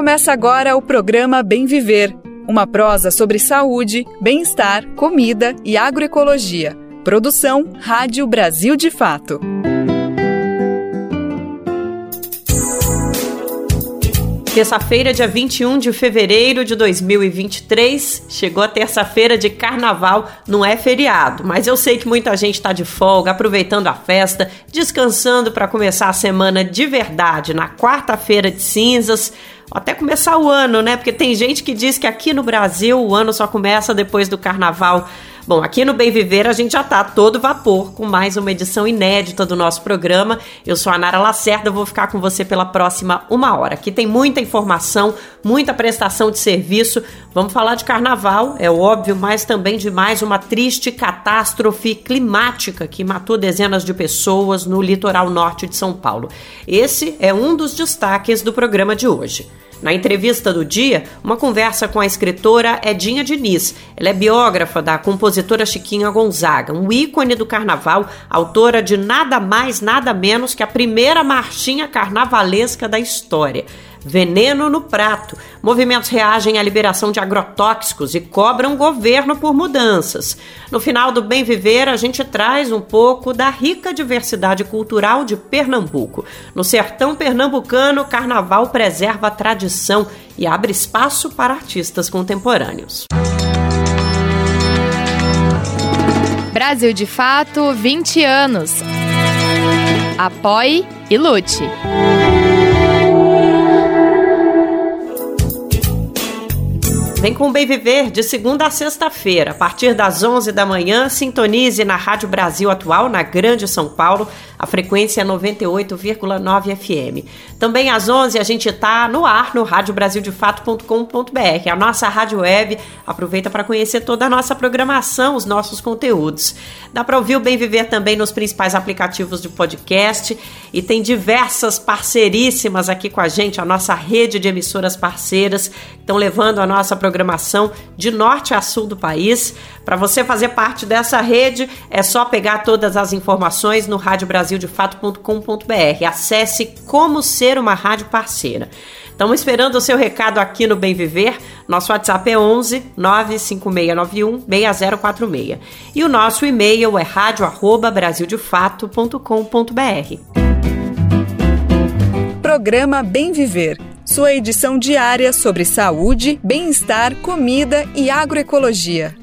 Começa agora o programa Bem Viver, uma prosa sobre saúde, bem-estar, comida e agroecologia. Produção Rádio Brasil de Fato. Terça-feira, dia 21 de fevereiro de 2023. Chegou a terça-feira de carnaval, não é feriado, mas eu sei que muita gente está de folga, aproveitando a festa, descansando para começar a semana de verdade, na quarta-feira de cinzas até começar o ano, né? Porque tem gente que diz que aqui no Brasil o ano só começa depois do carnaval. Bom, aqui no Bem Viver a gente já tá todo vapor com mais uma edição inédita do nosso programa. Eu sou a Nara Lacerda, vou ficar com você pela próxima uma hora. Aqui tem muita informação, muita prestação de serviço. Vamos falar de carnaval, é óbvio, mas também de mais uma triste catástrofe climática que matou dezenas de pessoas no litoral norte de São Paulo. Esse é um dos destaques do programa de hoje. Na entrevista do dia, uma conversa com a escritora Edinha Diniz. Ela é biógrafa da compositora Chiquinha Gonzaga, um ícone do carnaval, autora de nada mais, nada menos que a primeira marchinha carnavalesca da história. Veneno no prato. Movimentos reagem à liberação de agrotóxicos e cobram governo por mudanças. No final do Bem Viver, a gente traz um pouco da rica diversidade cultural de Pernambuco. No sertão pernambucano, o carnaval preserva a tradição e abre espaço para artistas contemporâneos. Brasil de Fato 20 anos. Apoie e lute. Vem com o Bem Viver de segunda a sexta-feira, a partir das 11 da manhã. Sintonize na Rádio Brasil Atual, na Grande São Paulo. A frequência é 98,9 FM. Também às 11 a gente está no ar no radiobrasildefato.com.br, a nossa rádio web. Aproveita para conhecer toda a nossa programação, os nossos conteúdos. Dá para ouvir o Bem Viver também nos principais aplicativos de podcast e tem diversas parceiríssimas aqui com a gente, a nossa rede de emissoras parceiras, estão levando a nossa programação de norte a sul do país. Para você fazer parte dessa rede, é só pegar todas as informações no radiobrasildefato.com.br. Acesse como ser uma rádio parceira. Estamos esperando o seu recado aqui no Bem Viver. Nosso WhatsApp é 11 95691 6046. E o nosso e-mail é radio@brasildefato.com.br. Programa Bem Viver sua edição diária sobre saúde, bem-estar, comida e agroecologia.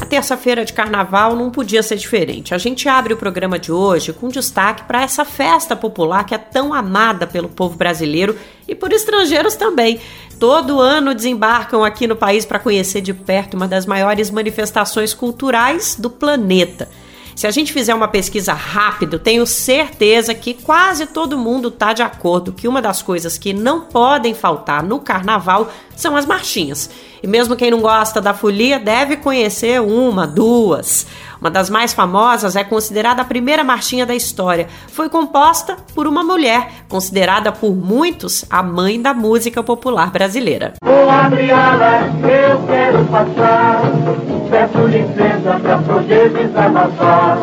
A terça-feira de carnaval não podia ser diferente. A gente abre o programa de hoje com destaque para essa festa popular que é tão amada pelo povo brasileiro e por estrangeiros também. Todo ano desembarcam aqui no país para conhecer de perto uma das maiores manifestações culturais do planeta. Se a gente fizer uma pesquisa rápida, tenho certeza que quase todo mundo está de acordo que uma das coisas que não podem faltar no carnaval são as marchinhas. E mesmo quem não gosta da folia deve conhecer uma, duas. Uma das mais famosas é considerada a primeira marchinha da história. Foi composta por uma mulher, considerada por muitos a mãe da música popular brasileira. Vou abrir eu quero passar. Peço licença poder desabafar.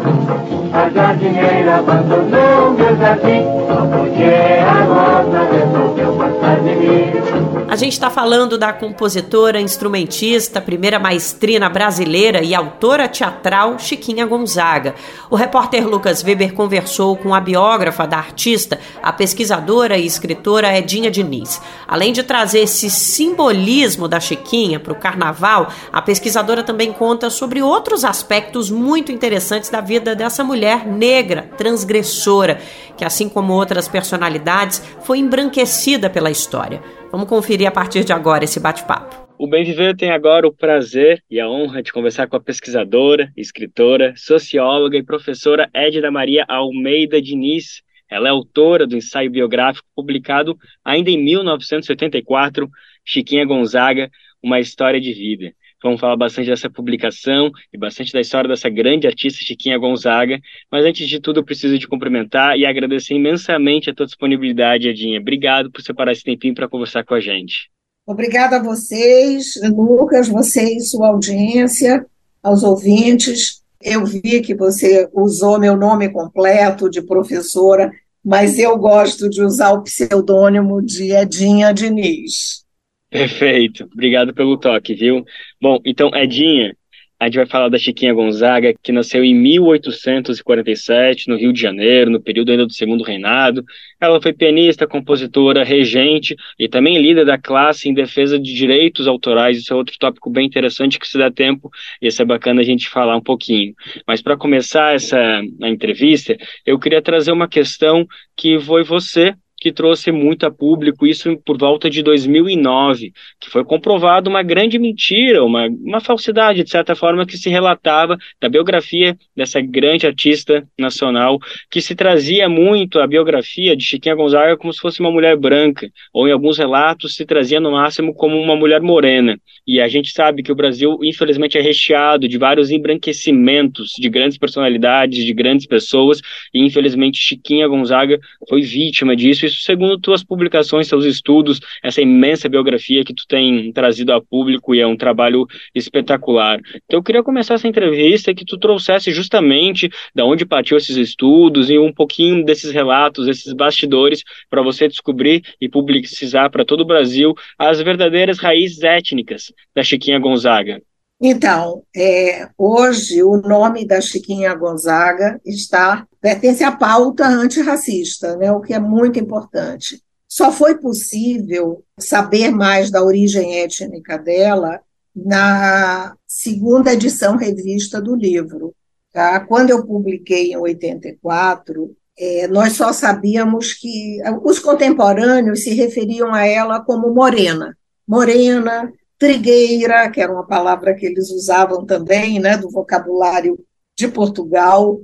A jardineira abandonou meu jardim, só porque a rosa resolveu passar de mim. A gente está falando da compositora, instrumentista, primeira maestrina brasileira e autora teatral Chiquinha Gonzaga. O repórter Lucas Weber conversou com a biógrafa da artista, a pesquisadora e escritora Edinha Diniz. Além de trazer esse simbolismo da Chiquinha para o carnaval, a pesquisadora também conta sobre outros aspectos muito interessantes da vida dessa mulher negra, transgressora, que, assim como outras personalidades, foi embranquecida pela história. Vamos conferir a partir de agora esse bate-papo. O Bem Viver tem agora o prazer e a honra de conversar com a pesquisadora, escritora, socióloga e professora Edna Maria Almeida Diniz. Ela é autora do ensaio biográfico publicado ainda em 1984, Chiquinha Gonzaga, Uma História de Vida. Vamos falar bastante dessa publicação e bastante da história dessa grande artista Chiquinha Gonzaga. Mas antes de tudo, eu preciso te cumprimentar e agradecer imensamente a tua disponibilidade, Edinha. Obrigado por separar esse tempinho para conversar com a gente. Obrigada a vocês, Lucas, vocês, sua audiência, aos ouvintes. Eu vi que você usou meu nome completo de professora mas eu gosto de usar o pseudônimo de Edinha Diniz. Perfeito, obrigado pelo toque, viu? Bom, então, Edinha, a gente vai falar da Chiquinha Gonzaga, que nasceu em 1847, no Rio de Janeiro, no período ainda do Segundo Reinado. Ela foi pianista, compositora, regente e também líder da classe em defesa de direitos autorais. Isso é outro tópico bem interessante que se dá tempo e é bacana a gente falar um pouquinho. Mas para começar essa a entrevista, eu queria trazer uma questão que foi você que trouxe muito a público, isso por volta de 2009, que foi comprovado uma grande mentira, uma, uma falsidade, de certa forma, que se relatava da biografia dessa grande artista nacional, que se trazia muito a biografia de Chiquinha Gonzaga como se fosse uma mulher branca, ou em alguns relatos se trazia no máximo como uma mulher morena. E a gente sabe que o Brasil, infelizmente, é recheado de vários embranquecimentos de grandes personalidades, de grandes pessoas, e infelizmente Chiquinha Gonzaga foi vítima disso segundo tuas publicações, seus estudos, essa imensa biografia que tu tem trazido a público e é um trabalho espetacular. Então eu queria começar essa entrevista que tu trouxesse justamente da onde partiu esses estudos e um pouquinho desses relatos, esses bastidores para você descobrir e publicizar para todo o Brasil as verdadeiras raízes étnicas da Chiquinha Gonzaga. Então, é, hoje o nome da Chiquinha Gonzaga está pertence à pauta antirracista, né, o que é muito importante. Só foi possível saber mais da origem étnica dela na segunda edição revista do livro. Tá? Quando eu publiquei em 84, é, nós só sabíamos que os contemporâneos se referiam a ela como morena. Morena, trigueira, que era uma palavra que eles usavam também, né, do vocabulário de Portugal,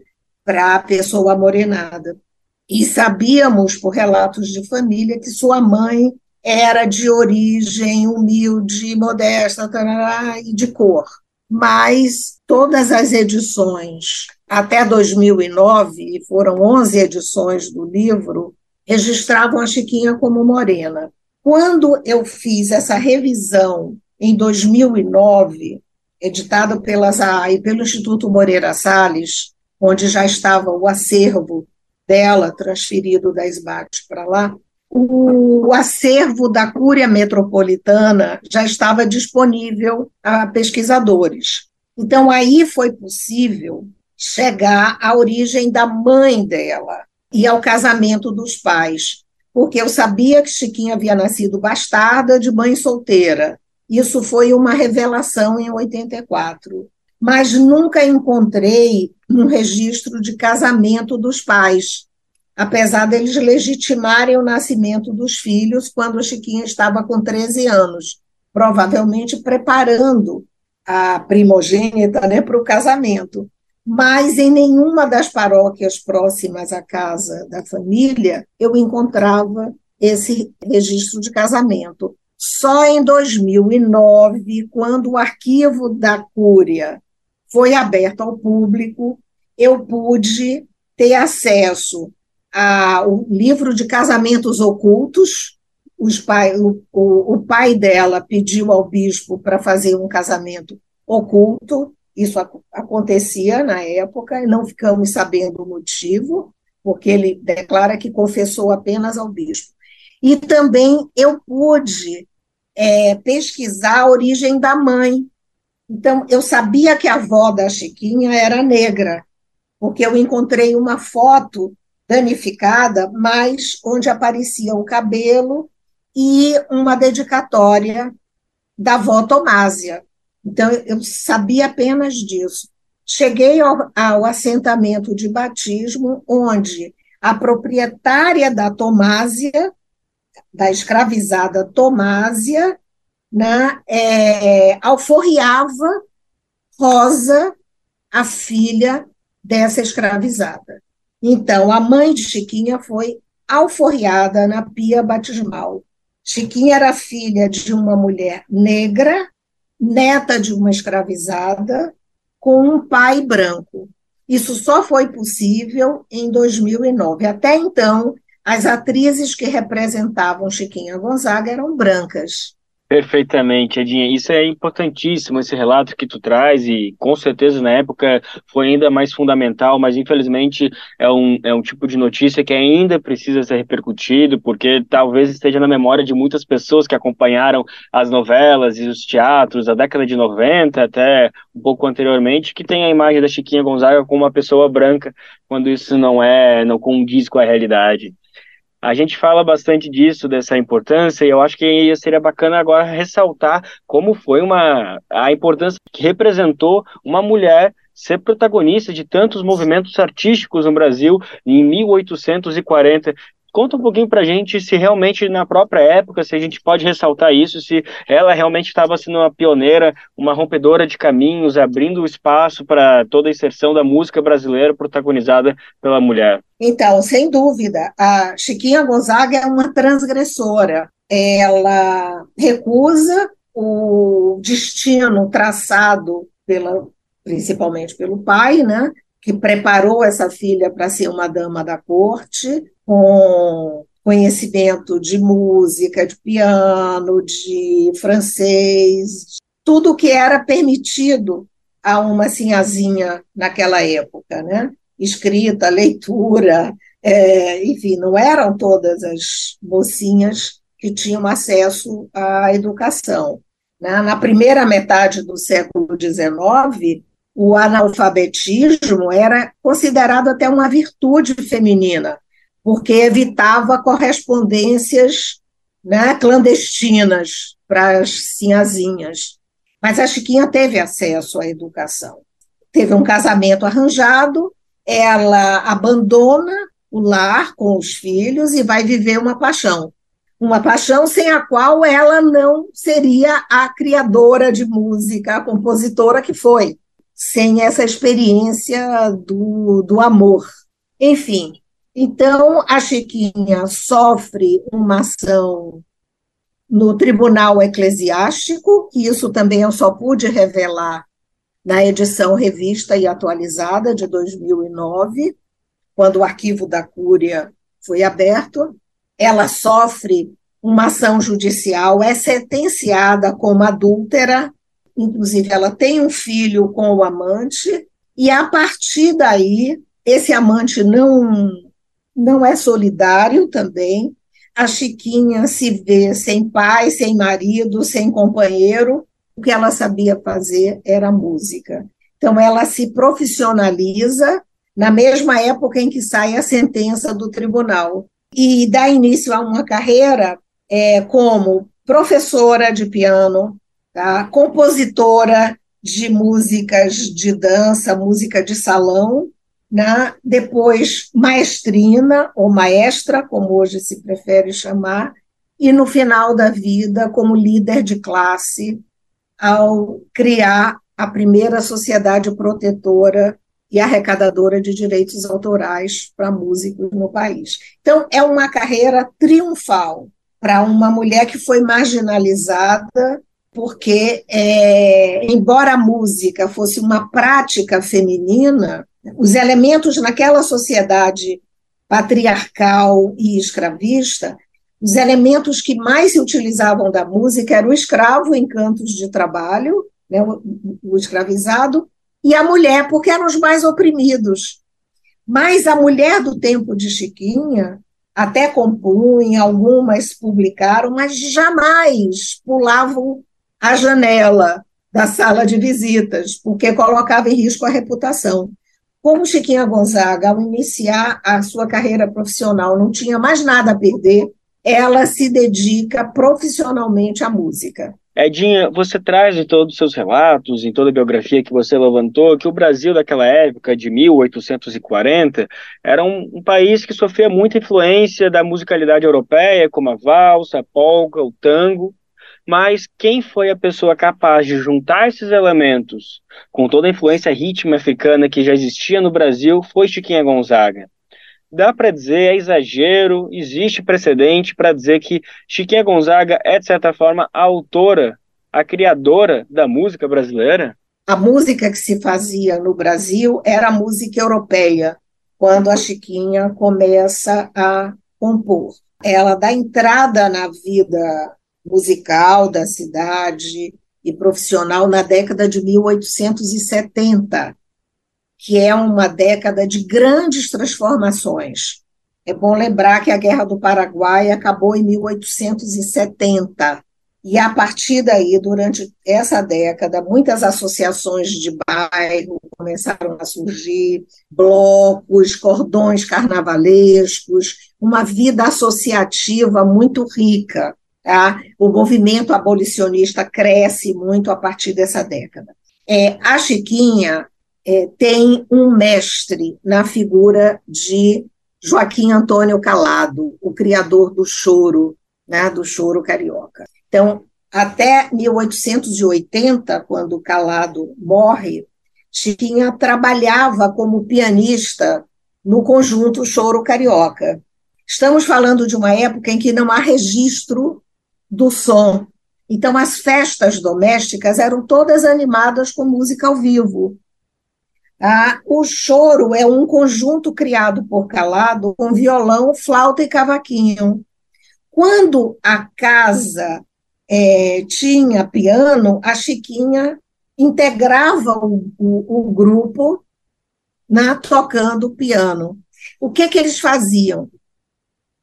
para a pessoa morenada. E sabíamos, por relatos de família, que sua mãe era de origem humilde, modesta, tarará, e de cor. Mas todas as edições, até 2009, e foram 11 edições do livro, registravam a Chiquinha como morena. Quando eu fiz essa revisão em 2009, editado pela ZAA pelo Instituto Moreira Salles, onde já estava o acervo dela transferido da SBAT para lá, o acervo da Cúria Metropolitana já estava disponível a pesquisadores. Então, aí foi possível chegar à origem da mãe dela e ao casamento dos pais, porque eu sabia que Chiquinha havia nascido bastarda de mãe solteira, isso foi uma revelação em 84. Mas nunca encontrei um registro de casamento dos pais, apesar deles legitimarem o nascimento dos filhos quando a Chiquinha estava com 13 anos, provavelmente preparando a primogênita né, para o casamento. Mas em nenhuma das paróquias próximas à casa da família eu encontrava esse registro de casamento. Só em 2009, quando o arquivo da Cúria foi aberto ao público, eu pude ter acesso ao livro de casamentos ocultos. Pai, o, o, o pai dela pediu ao bispo para fazer um casamento oculto, isso acontecia na época, e não ficamos sabendo o motivo, porque ele declara que confessou apenas ao bispo. E também eu pude é, pesquisar a origem da mãe. Então, eu sabia que a avó da Chiquinha era negra, porque eu encontrei uma foto danificada, mas onde aparecia o cabelo e uma dedicatória da avó Tomásia. Então, eu sabia apenas disso. Cheguei ao, ao assentamento de batismo, onde a proprietária da Tomásia da escravizada Tomásia, né, é, alforriava Rosa, a filha dessa escravizada. Então, a mãe de Chiquinha foi alforriada na pia batismal. Chiquinha era filha de uma mulher negra, neta de uma escravizada, com um pai branco. Isso só foi possível em 2009. Até então, as atrizes que representavam Chiquinha Gonzaga eram brancas. Perfeitamente, Edinha. Isso é importantíssimo, esse relato que tu traz, e com certeza na época foi ainda mais fundamental, mas infelizmente é um, é um tipo de notícia que ainda precisa ser repercutido, porque talvez esteja na memória de muitas pessoas que acompanharam as novelas e os teatros da década de 90 até um pouco anteriormente, que tem a imagem da Chiquinha Gonzaga como uma pessoa branca, quando isso não é, não condiz com a realidade. A gente fala bastante disso, dessa importância, e eu acho que seria bacana agora ressaltar como foi uma a importância que representou uma mulher ser protagonista de tantos movimentos artísticos no Brasil em 1840, Conta um pouquinho para a gente se realmente na própria época, se a gente pode ressaltar isso, se ela realmente estava sendo uma pioneira, uma rompedora de caminhos, abrindo espaço para toda a inserção da música brasileira protagonizada pela mulher. Então, sem dúvida, a Chiquinha Gonzaga é uma transgressora. Ela recusa o destino traçado pela, principalmente pelo pai, né? Que preparou essa filha para ser uma dama da corte, com conhecimento de música, de piano, de francês, tudo que era permitido a uma sinhazinha naquela época, né? Escrita, leitura, é, enfim, não eram todas as mocinhas que tinham acesso à educação. Né? Na primeira metade do século XIX, o analfabetismo era considerado até uma virtude feminina, porque evitava correspondências né, clandestinas para as sinhazinhas. Mas a Chiquinha teve acesso à educação. Teve um casamento arranjado, ela abandona o lar com os filhos e vai viver uma paixão. Uma paixão sem a qual ela não seria a criadora de música, a compositora que foi sem essa experiência do, do amor. Enfim, então a Chiquinha sofre uma ação no Tribunal Eclesiástico, que isso também eu só pude revelar na edição revista e atualizada de 2009, quando o arquivo da Cúria foi aberto. Ela sofre uma ação judicial, é sentenciada como adúltera inclusive ela tem um filho com o amante, e a partir daí, esse amante não, não é solidário também. A Chiquinha se vê sem pai, sem marido, sem companheiro. O que ela sabia fazer era música. Então, ela se profissionaliza na mesma época em que sai a sentença do tribunal e dá início a uma carreira é, como professora de piano, tá? compositora de músicas de dança, música de salão, né? depois maestrina ou maestra, como hoje se prefere chamar, e no final da vida como líder de classe ao criar a primeira sociedade protetora e arrecadadora de direitos autorais para músicos no país. Então, é uma carreira triunfal para uma mulher que foi marginalizada porque, é, embora a música fosse uma prática feminina, os elementos naquela sociedade patriarcal e escravista, os elementos que mais se utilizavam da música eram o escravo em cantos de trabalho, né, o, o escravizado, e a mulher, porque eram os mais oprimidos. Mas a mulher do tempo de Chiquinha até compunha, algumas publicaram, mas jamais pulavam a janela da sala de visitas, porque colocava em risco a reputação. Como Chiquinha Gonzaga, ao iniciar a sua carreira profissional, não tinha mais nada a perder, ela se dedica profissionalmente à música. Edinha, você traz em todos os seus relatos, em toda a biografia que você levantou, que o Brasil daquela época, de 1840, era um, um, país que sofria muita influência da musicalidade europeia, como a valsa, a polka, o tango, mas quem foi a pessoa capaz de juntar esses elementos com toda a influência rítmica africana que já existia no Brasil foi Chiquinha Gonzaga. Dá para dizer, é exagero, existe precedente para dizer que Chiquinha Gonzaga é, de certa forma, a autora, a criadora da música brasileira? A música que se fazia no Brasil era a música europeia, quando a Chiquinha começa a compor. Ela dá entrada na vida musical da cidade e profissional na década de 1870, que é uma década de grandes transformações. É bom lembrar que a Guerra do Paraguai acabou em 1870. E a partir daí, durante essa década, muitas associações de bairro começaram a surgir, blocos, cordões carnavalescos, uma vida associativa muito rica. Tá? O movimento abolicionista cresce muito a partir dessa década. É, a Chiquinha é, tem um mestre na figura de Joaquim Antônio Calado, o criador do choro, né, do choro carioca. Então, até 1880, quando Calado morre, Chiquinha trabalhava como pianista no conjunto Choro Carioca. Estamos falando de uma época em que não há registro do som. Então, as festas domésticas eram todas animadas com música ao vivo. Ah, o choro é um conjunto criado por Calado com violão, flauta e cavaquinho. Quando a casa é, tinha piano, a Chiquinha integrava o, o, o grupo na, tocando piano. O que, que eles faziam?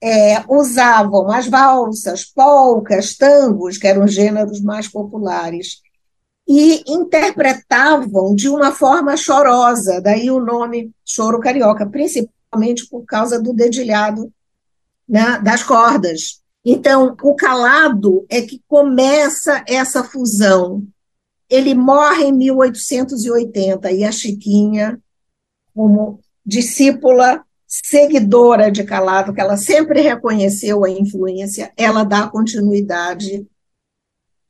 É, usavam as valsas, polcas, tangos, que eram gêneros mais populares, e interpretavam de uma forma chorosa, daí o nome choro carioca, principalmente por causa do dedilhado né, das cordas. Então, o calado é que começa essa fusão. Ele morre em 1880 e a Chiquinha, como discípula seguidora de Calado, que ela sempre reconheceu a influência, ela dá continuidade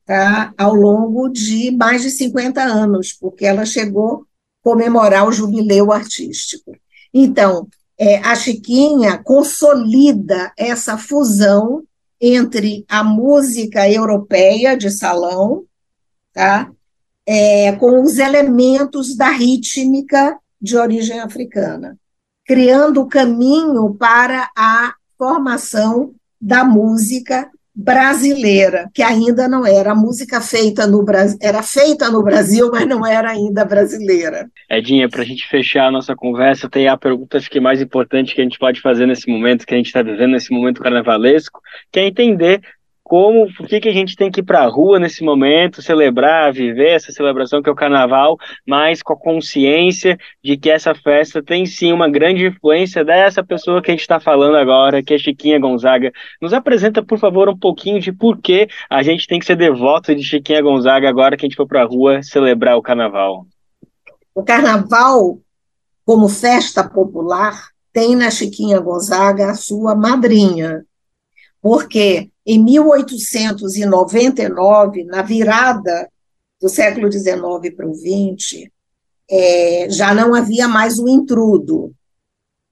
tá, ao longo de mais de 50 anos, porque ela chegou a comemorar o jubileu artístico. Então, é, a Chiquinha consolida essa fusão entre a música europeia de salão, tá, é, com os elementos da rítmica de origem africana, criando o caminho para a formação da música brasileira, que ainda não era a música feita no Brasil, era feita no Brasil, mas não era ainda brasileira. Edinha, para a gente fechar a nossa conversa, tem a pergunta acho que mais importante que a gente pode fazer nesse momento que a gente está vivendo, nesse momento carnavalesco, que é entender como, por que, que a gente tem que ir para a rua nesse momento, celebrar, viver essa celebração que é o carnaval, mas com a consciência de que essa festa tem sim uma grande influência dessa pessoa que a gente está falando agora, que é Chiquinha Gonzaga. Nos apresenta, por favor, um pouquinho de por que a gente tem que ser devoto de Chiquinha Gonzaga agora que a gente for para a rua celebrar o carnaval. O carnaval, como festa popular, tem na Chiquinha Gonzaga a sua madrinha, porque em 1899, na virada do século XIX para o XX, é, já não havia mais o intrudo,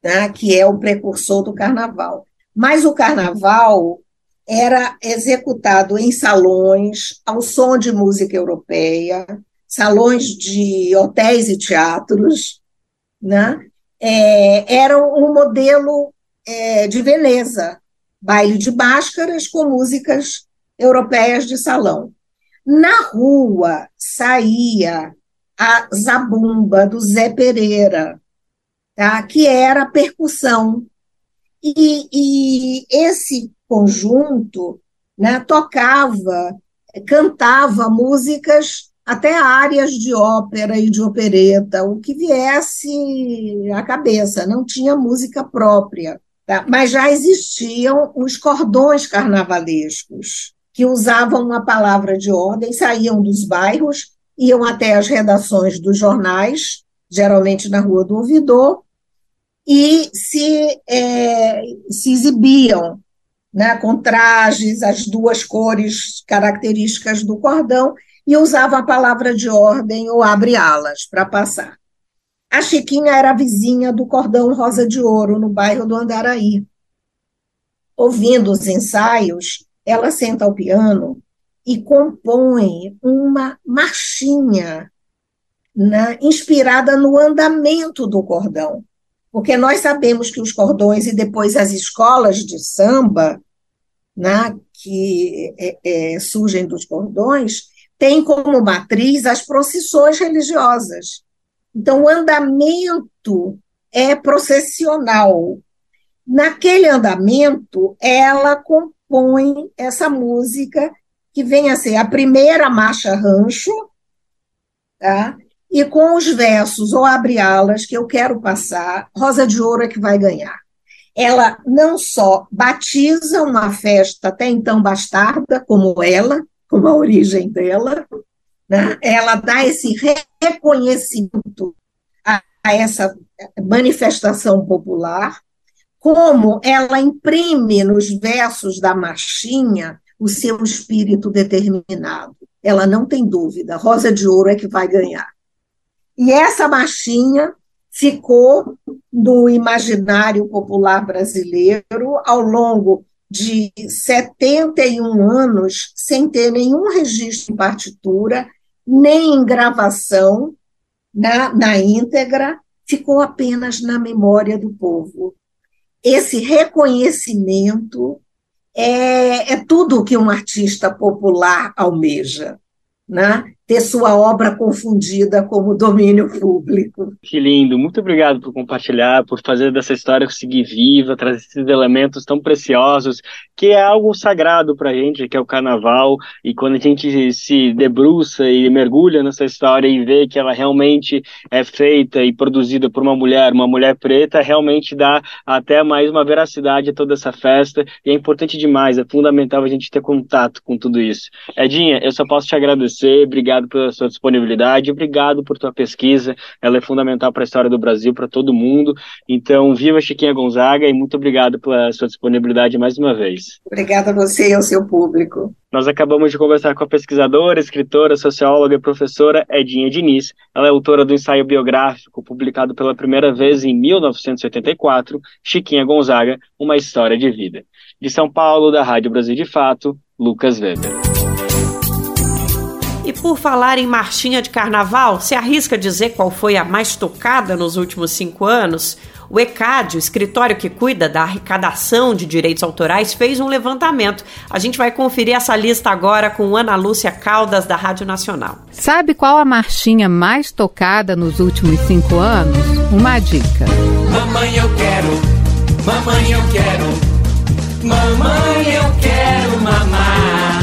né, que é o precursor do carnaval. Mas o carnaval era executado em salões, ao som de música europeia, salões de hotéis e teatros, né? É, era um modelo é, de Veneza, baile de máscaras com músicas europeias de salão. Na rua saía a zabumba do Zé Pereira, tá? que era percussão. E, e esse conjunto né, tocava, cantava músicas até áreas de ópera e de opereta, o que viesse à cabeça, não tinha música própria. Tá? Mas já existiam os cordões carnavalescos, que usavam uma palavra de ordem, saíam dos bairros, iam até as redações dos jornais, geralmente na Rua do Ouvidor, e se, é, se exibiam né, com trajes, as duas cores características do cordão, e usavam a palavra de ordem ou abre-alas para passar. A Chiquinha era vizinha do Cordão Rosa de Ouro, no bairro do Andaraí. Ouvindo os ensaios, ela senta ao piano e compõe uma marchinha né, inspirada no andamento do cordão. Porque nós sabemos que os cordões e depois as escolas de samba né, que é, é, surgem dos cordões, tem como matriz as procissões religiosas. Então, o andamento é processional. Naquele andamento, ela compõe essa música que vem a ser a primeira marcha rancho, tá? e com os versos ou abre alas que eu quero passar, Rosa de Ouro é que vai ganhar. Ela não só batiza uma festa até então bastarda, como ela, como a origem dela, né? ela dá esse reconhecimento a, a essa manifestação popular, como ela imprime nos versos da marchinha o seu espírito determinado. Ela não tem dúvida, Rosa de Ouro é que vai ganhar. E essa marchinha ficou no imaginário popular brasileiro ao longo de 71 anos, sem ter nenhum registro em partitura, nem em gravação na, na íntegra, ficou apenas na memória do povo. Esse reconhecimento é, é tudo que um artista popular almeja. Né? Ter sua obra confundida como domínio público. Que lindo, muito obrigado por compartilhar, por fazer dessa história seguir viva, trazer esses elementos tão preciosos, que é algo sagrado para a gente, que é o carnaval, e quando a gente se debruça e mergulha nessa história e vê que ela realmente é feita e produzida por uma mulher, uma mulher preta, realmente dá até mais uma veracidade a toda essa festa, e é importante demais, é fundamental a gente ter contato com tudo isso. Edinha, eu só posso te agradecer, obrigado obrigado pela sua disponibilidade, obrigado por tua pesquisa, ela é fundamental para a história do Brasil, para todo mundo. Então, viva Chiquinha Gonzaga e muito obrigado pela sua disponibilidade mais uma vez. Obrigada a você e ao seu público. Nós acabamos de conversar com a pesquisadora, escritora, socióloga e professora Edinha Diniz. Ela é autora do ensaio biográfico publicado pela primeira vez em 1984, Chiquinha Gonzaga, Uma História de Vida. De São Paulo, da Rádio Brasil de Fato, Lucas Weber. Por falar em marchinha de carnaval, se arrisca dizer qual foi a mais tocada nos últimos cinco anos? O ECAD, o escritório que cuida da arrecadação de direitos autorais, fez um levantamento. A gente vai conferir essa lista agora com Ana Lúcia Caldas, da Rádio Nacional. Sabe qual a marchinha mais tocada nos últimos cinco anos? Uma dica. Mamãe, eu quero, mamãe, eu quero, mamãe, eu quero mamar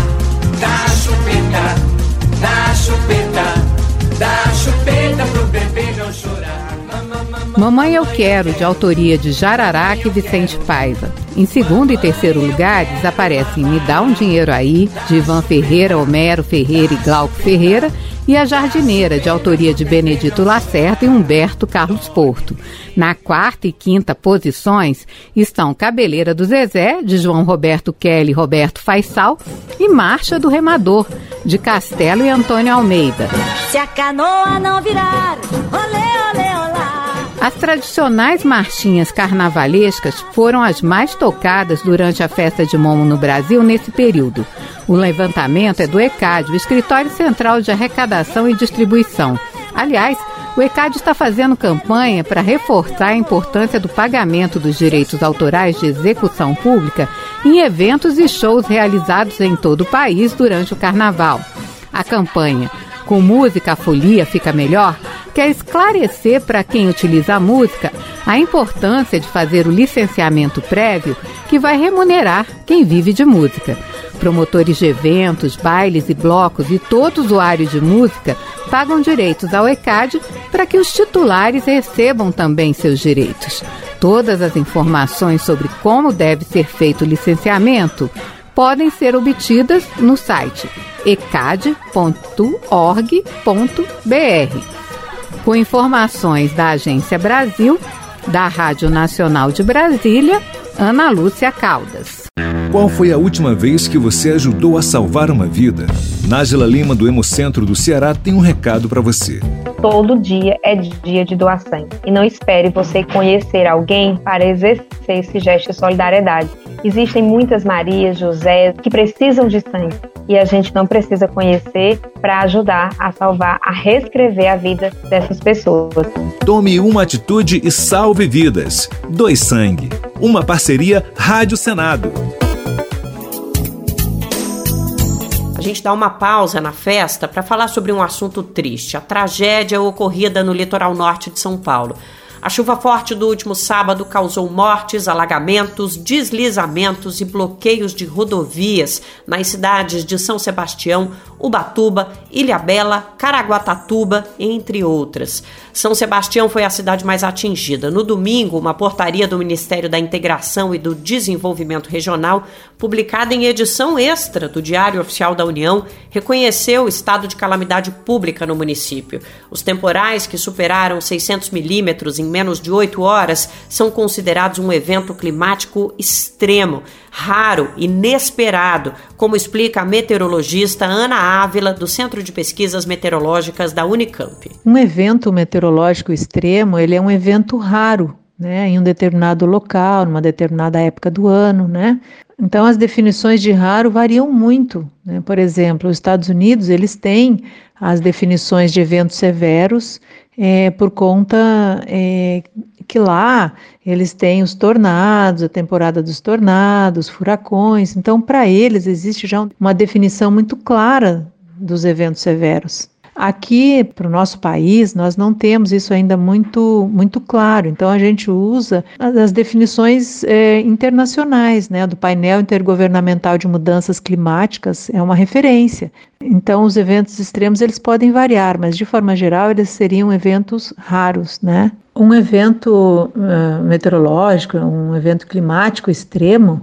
Mamãe Eu Quero, de autoria de Jararaca e Vicente Paiva. Em segundo e terceiro lugares aparecem Me Dá um Dinheiro Aí, de Ivan Ferreira, Homero Ferreira e Glauco Ferreira, e A Jardineira, de autoria de Benedito Lacerda e Humberto Carlos Porto. Na quarta e quinta posições estão Cabeleira do Zezé, de João Roberto Kelly e Roberto Faisal, e Marcha do Remador, de Castelo e Antônio Almeida. Se a canoa não virar, olê, olê, olá. As tradicionais marchinhas carnavalescas foram as mais tocadas durante a festa de Momo no Brasil nesse período. O levantamento é do ECAD, o Escritório Central de Arrecadação e Distribuição. Aliás, o ECAD está fazendo campanha para reforçar a importância do pagamento dos direitos autorais de execução pública em eventos e shows realizados em todo o país durante o carnaval. A campanha Com Música a Folia Fica Melhor quer esclarecer para quem utiliza a música a importância de fazer o licenciamento prévio que vai remunerar quem vive de música. Promotores de eventos, bailes e blocos e todo usuário de música pagam direitos ao ECAD para que os titulares recebam também seus direitos. Todas as informações sobre como deve ser feito o licenciamento podem ser obtidas no site ecad.org.br. Com informações da Agência Brasil, da Rádio Nacional de Brasília, Ana Lúcia Caldas. Qual foi a última vez que você ajudou a salvar uma vida? Nájila Lima, do Hemocentro do Ceará, tem um recado para você. Todo dia é dia de doação. E não espere você conhecer alguém para exercer esse gesto de solidariedade. Existem muitas Marias, José, que precisam de sangue. E a gente não precisa conhecer para ajudar a salvar, a reescrever a vida dessas pessoas. Tome uma atitude e salve vidas. Dois Sangue. Uma parceria Rádio Senado. gente dar uma pausa na festa para falar sobre um assunto triste: a tragédia ocorrida no litoral norte de São Paulo. A chuva forte do último sábado causou mortes, alagamentos, deslizamentos e bloqueios de rodovias nas cidades de São Sebastião, Ubatuba, Ilhabela, Caraguatatuba, entre outras. São Sebastião foi a cidade mais atingida. No domingo, uma portaria do Ministério da Integração e do Desenvolvimento Regional, publicada em edição extra do Diário Oficial da União, reconheceu o estado de calamidade pública no município. Os temporais, que superaram 600 milímetros em menos de oito horas, são considerados um evento climático extremo, raro, inesperado, como explica a meteorologista Ana Ávila, do Centro de Pesquisas Meteorológicas da Unicamp. Um evento meteorológico extremo, ele é um evento raro, né, em um determinado local, numa determinada época do ano, né? Então as definições de raro variam muito. Né? Por exemplo, os Estados Unidos eles têm as definições de eventos severos é, por conta é, que lá eles têm os tornados, a temporada dos tornados, furacões. Então, para eles existe já uma definição muito clara dos eventos severos. Aqui, para o nosso país, nós não temos isso ainda muito, muito claro. Então, a gente usa as definições é, internacionais, né? Do painel intergovernamental de mudanças climáticas é uma referência. Então, os eventos extremos eles podem variar, mas de forma geral eles seriam eventos raros, né? Um evento uh, meteorológico, um evento climático extremo,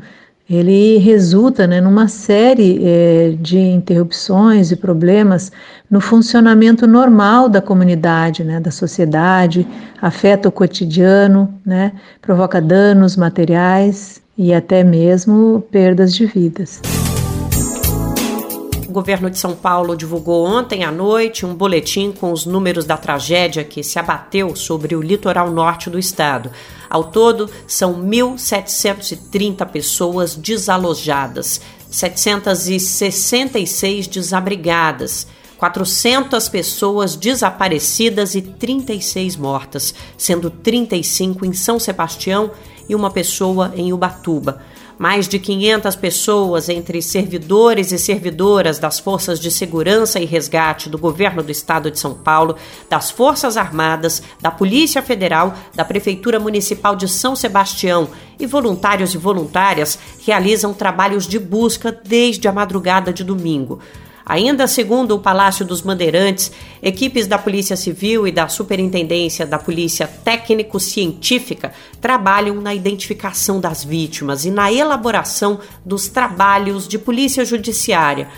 ele resulta né, numa série é, de interrupções e problemas no funcionamento normal da comunidade, né, da sociedade, afeta o cotidiano, né, provoca danos materiais e até mesmo perdas de vidas. Governo de São Paulo divulgou ontem à noite um boletim com os números da tragédia que se abateu sobre o litoral norte do estado. Ao todo, são 1.730 pessoas desalojadas, 766 desabrigadas. 400 pessoas desaparecidas e 36 mortas, sendo 35 em São Sebastião e uma pessoa em Ubatuba mais de 500 pessoas, entre servidores e servidoras das Forças de Segurança e Resgate do Governo do Estado de São Paulo, das Forças Armadas, da Polícia Federal, da Prefeitura Municipal de São Sebastião e voluntários e voluntárias realizam trabalhos de busca desde a madrugada de domingo. Ainda segundo o Palácio dos Bandeirantes, equipes da Polícia Civil e da Superintendência da Polícia Técnico-Científica trabalham na identificação das vítimas e na elaboração dos trabalhos de polícia judiciária.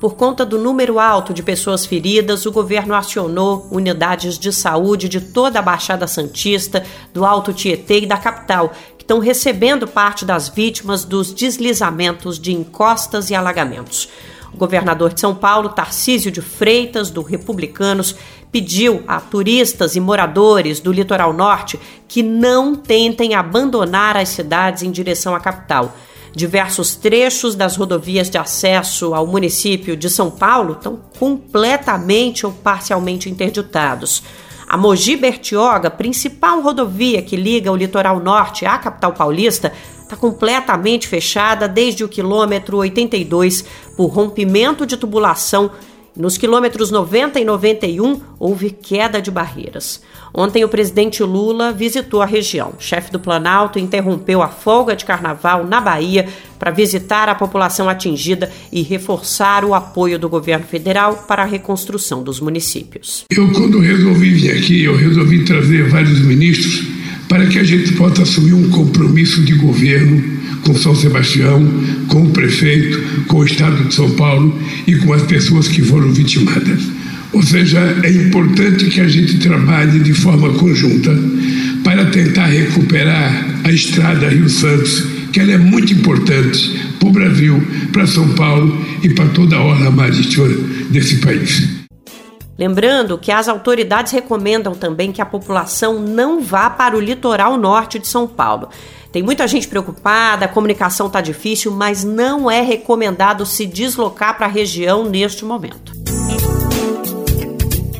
Por conta do número alto de pessoas feridas, o governo acionou unidades de saúde de toda a Baixada Santista, do Alto Tietê e da capital, que estão recebendo parte das vítimas dos deslizamentos de encostas e alagamentos. O governador de São Paulo, Tarcísio de Freitas, do Republicanos, pediu a turistas e moradores do litoral norte que não tentem abandonar as cidades em direção à capital. Diversos trechos das rodovias de acesso ao município de São Paulo estão completamente ou parcialmente interditados. A Mogi Bertioga, principal rodovia que liga o litoral norte à capital paulista, está completamente fechada desde o quilômetro 82 por rompimento de tubulação. Nos quilômetros 90 e 91 houve queda de barreiras. Ontem o presidente Lula visitou a região. Chefe do Planalto interrompeu a folga de carnaval na Bahia para visitar a população atingida e reforçar o apoio do governo federal para a reconstrução dos municípios. Eu, quando resolvi vir aqui, eu resolvi trazer vários ministros para que a gente possa assumir um compromisso de governo com São Sebastião, com o prefeito, com o Estado de São Paulo e com as pessoas que foram vitimadas. Ou seja, é importante que a gente trabalhe de forma conjunta para tentar recuperar a estrada Rio Santos, que ela é muito importante para o Brasil, para São Paulo e para toda a orla marítima desse país. Lembrando que as autoridades recomendam também que a população não vá para o litoral norte de São Paulo. Tem muita gente preocupada, a comunicação está difícil, mas não é recomendado se deslocar para a região neste momento.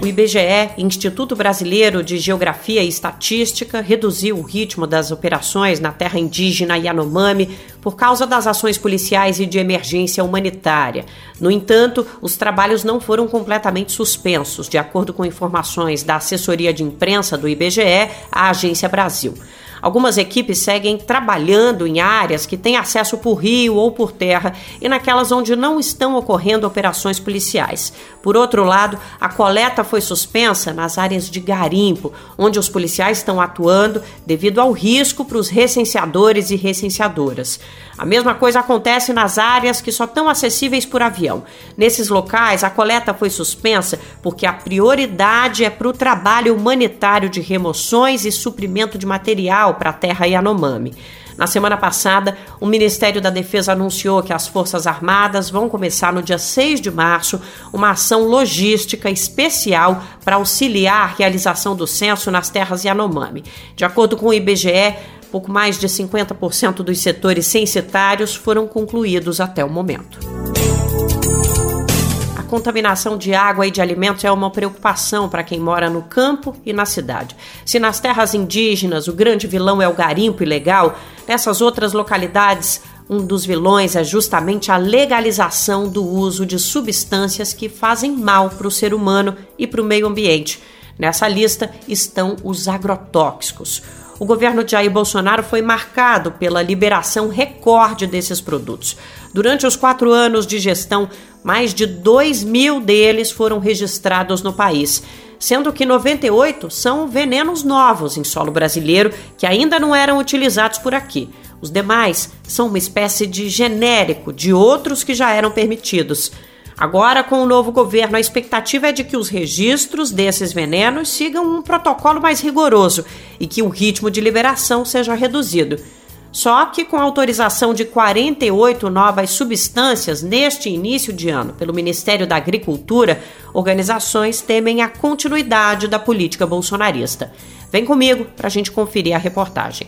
O IBGE, Instituto Brasileiro de Geografia e Estatística, reduziu o ritmo das operações na terra indígena Yanomami por causa das ações policiais e de emergência humanitária. No entanto, os trabalhos não foram completamente suspensos, de acordo com informações da assessoria de imprensa do IBGE à Agência Brasil. Algumas equipes seguem trabalhando em áreas que têm acesso por rio ou por terra e naquelas onde não estão ocorrendo operações policiais. Por outro lado, a coleta foi suspensa nas áreas de garimpo, onde os policiais estão atuando devido ao risco para os recenseadores e recenseadoras. A mesma coisa acontece nas áreas que só estão acessíveis por avião. Nesses locais, a coleta foi suspensa porque a prioridade é para o trabalho humanitário de remoções e suprimento de material para a terra Yanomami. Na semana passada, o Ministério da Defesa anunciou que as Forças Armadas vão começar no dia 6 de março uma ação logística especial para auxiliar a realização do censo nas terras Yanomami. De acordo com o IBGE, pouco mais de 50% dos setores censitários foram concluídos até o momento. Contaminação de água e de alimentos é uma preocupação para quem mora no campo e na cidade. Se nas terras indígenas o grande vilão é o garimpo ilegal, nessas outras localidades um dos vilões é justamente a legalização do uso de substâncias que fazem mal para o ser humano e para o meio ambiente. Nessa lista estão os agrotóxicos o governo de Jair Bolsonaro foi marcado pela liberação recorde desses produtos. Durante os quatro anos de gestão, mais de 2 mil deles foram registrados no país, sendo que 98 são venenos novos em solo brasileiro que ainda não eram utilizados por aqui. Os demais são uma espécie de genérico de outros que já eram permitidos. Agora, com o novo governo, a expectativa é de que os registros desses venenos sigam um protocolo mais rigoroso e que o ritmo de liberação seja reduzido. Só que com autorização de 48 novas substâncias neste início de ano pelo Ministério da Agricultura, organizações temem a continuidade da política bolsonarista. Vem comigo para a gente conferir a reportagem.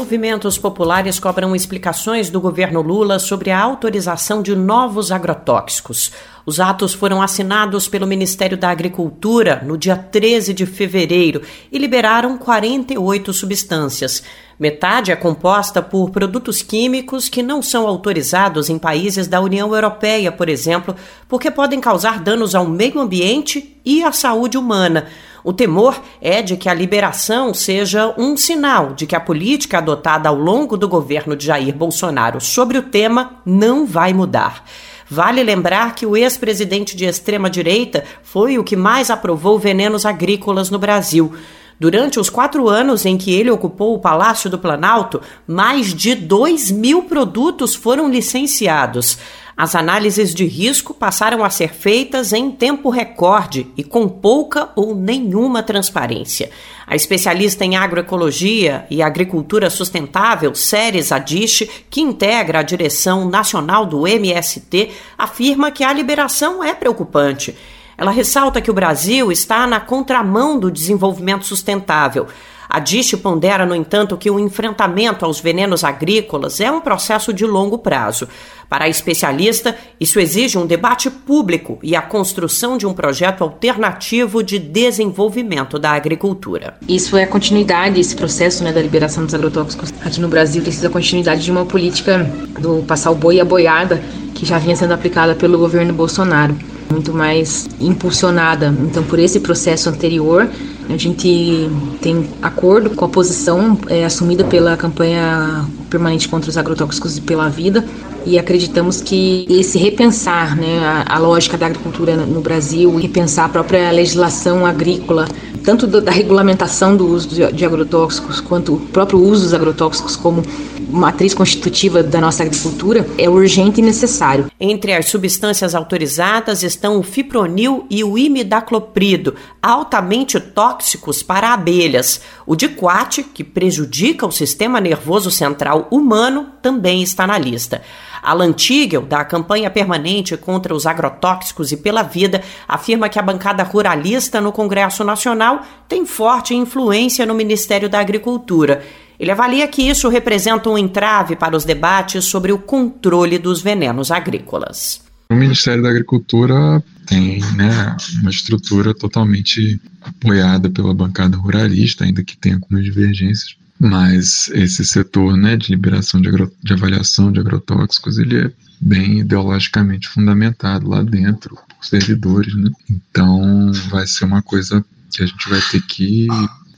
Movimentos populares cobram explicações do governo Lula sobre a autorização de novos agrotóxicos. Os atos foram assinados pelo Ministério da Agricultura no dia 13 de fevereiro e liberaram 48 substâncias. Metade é composta por produtos químicos que não são autorizados em países da União Europeia, por exemplo, porque podem causar danos ao meio ambiente e à saúde humana. O temor é de que a liberação seja um sinal de que a política adotada ao longo do governo de Jair Bolsonaro sobre o tema não vai mudar. Vale lembrar que o ex-presidente de extrema-direita foi o que mais aprovou venenos agrícolas no Brasil. Durante os quatro anos em que ele ocupou o Palácio do Planalto, mais de 2 mil produtos foram licenciados. As análises de risco passaram a ser feitas em tempo recorde e com pouca ou nenhuma transparência. A especialista em agroecologia e agricultura sustentável, Ceres Adish, que integra a direção nacional do MST, afirma que a liberação é preocupante. Ela ressalta que o Brasil está na contramão do desenvolvimento sustentável. A DISH pondera, no entanto, que o enfrentamento aos venenos agrícolas é um processo de longo prazo. Para a especialista, isso exige um debate público e a construção de um projeto alternativo de desenvolvimento da agricultura. Isso é a continuidade, esse processo né, da liberação dos agrotóxicos aqui no Brasil precisa continuidade de uma política do passar o boi e a boiada que já vinha sendo aplicada pelo governo Bolsonaro muito mais impulsionada. Então, por esse processo anterior, a gente tem acordo com a posição é, assumida pela campanha permanente contra os agrotóxicos e pela vida e acreditamos que esse repensar né, a, a lógica da agricultura no Brasil, repensar a própria legislação agrícola, tanto do, da regulamentação do uso de, de agrotóxicos quanto o próprio uso dos agrotóxicos como matriz constitutiva da nossa agricultura, é urgente e necessário. Entre as substâncias autorizadas estão o fipronil e o imidacloprido, altamente tóxicos para abelhas. O diquate, que prejudica o sistema nervoso central humano, também está na lista. Alan Tigel, da campanha permanente contra os agrotóxicos e pela vida, afirma que a bancada ruralista no Congresso Nacional tem forte influência no Ministério da Agricultura ele avalia que isso representa um entrave para os debates sobre o controle dos venenos agrícolas. O Ministério da Agricultura tem né, uma estrutura totalmente apoiada pela bancada ruralista, ainda que tenha algumas divergências. Mas esse setor né, de liberação de, agro, de avaliação de agrotóxicos, ele é bem ideologicamente fundamentado lá dentro, por servidores, né? Então vai ser uma coisa que a gente vai ter que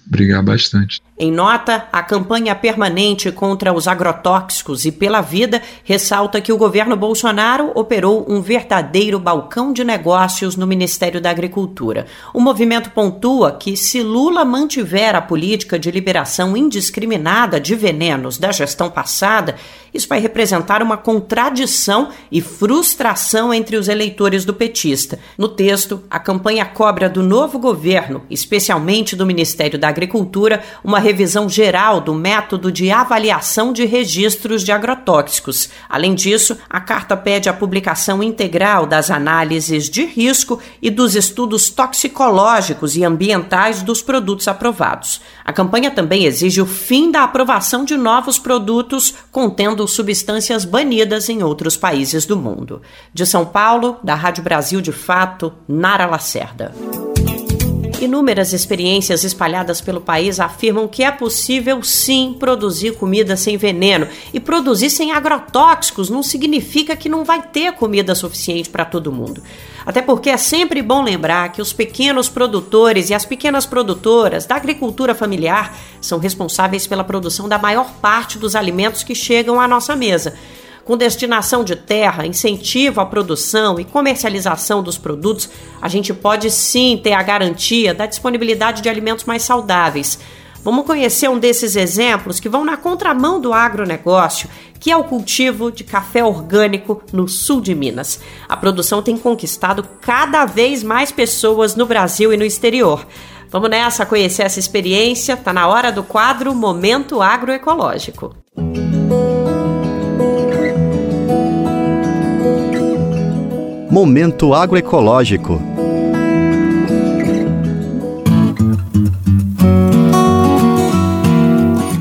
brigar bastante. Em nota, a campanha permanente contra os agrotóxicos e pela vida ressalta que o governo Bolsonaro operou um verdadeiro balcão de negócios no Ministério da Agricultura. O movimento pontua que, se Lula mantiver a política de liberação indiscriminada de venenos da gestão passada, isso vai representar uma contradição e frustração entre os eleitores do petista. No texto, a campanha cobra do novo governo, especialmente do Ministério da Agricultura, uma revisão geral do método de avaliação de registros de agrotóxicos. Além disso, a carta pede a publicação integral das análises de risco e dos estudos toxicológicos e ambientais dos produtos aprovados. A campanha também exige o fim da aprovação de novos produtos contendo substâncias banidas em outros países do mundo. De São Paulo, da Rádio Brasil de Fato, Nara Lacerda. Inúmeras experiências espalhadas pelo país afirmam que é possível sim produzir comida sem veneno. E produzir sem agrotóxicos não significa que não vai ter comida suficiente para todo mundo. Até porque é sempre bom lembrar que os pequenos produtores e as pequenas produtoras da agricultura familiar são responsáveis pela produção da maior parte dos alimentos que chegam à nossa mesa com destinação de terra, incentivo à produção e comercialização dos produtos, a gente pode sim ter a garantia da disponibilidade de alimentos mais saudáveis. Vamos conhecer um desses exemplos que vão na contramão do agronegócio, que é o cultivo de café orgânico no sul de Minas. A produção tem conquistado cada vez mais pessoas no Brasil e no exterior. Vamos nessa conhecer essa experiência. Tá na hora do quadro Momento Agroecológico. Momento Agroecológico.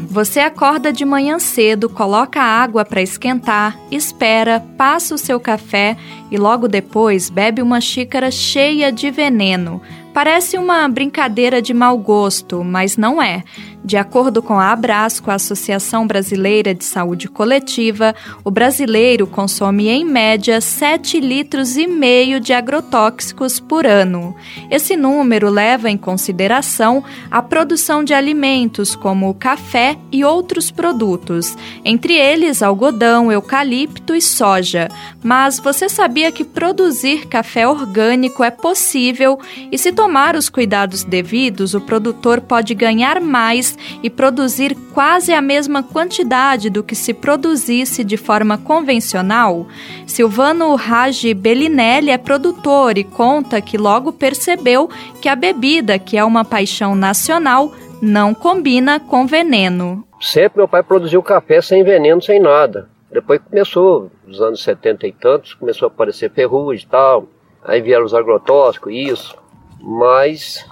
Você acorda de manhã cedo, coloca água para esquentar, espera, passa o seu café e logo depois bebe uma xícara cheia de veneno. Parece uma brincadeira de mau gosto, mas não é. De acordo com a Abrasco, a Associação Brasileira de Saúde Coletiva, o brasileiro consome em média 7 litros e meio de agrotóxicos por ano. Esse número leva em consideração a produção de alimentos como o café e outros produtos, entre eles algodão, eucalipto e soja. Mas você sabia que produzir café orgânico é possível e se tomar os cuidados devidos, o produtor pode ganhar mais e produzir quase a mesma quantidade do que se produzisse de forma convencional? Silvano Ragi Bellinelli é produtor e conta que logo percebeu que a bebida, que é uma paixão nacional, não combina com veneno. Sempre meu pai produziu café sem veneno, sem nada. Depois começou, nos anos 70 e tantos, começou a aparecer ferrugem e tal. Aí vieram os agrotóxicos, isso. Mas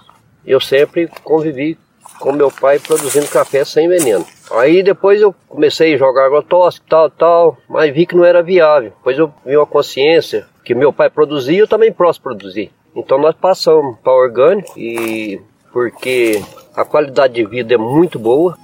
eu sempre convivi com meu pai produzindo café sem veneno. Aí depois eu comecei a jogar agrotóxico, tal, tal, mas vi que não era viável. Depois eu vi uma consciência que meu pai produzia, eu também posso produzir. Então nós passamos para orgânico e porque a qualidade de vida é muito boa.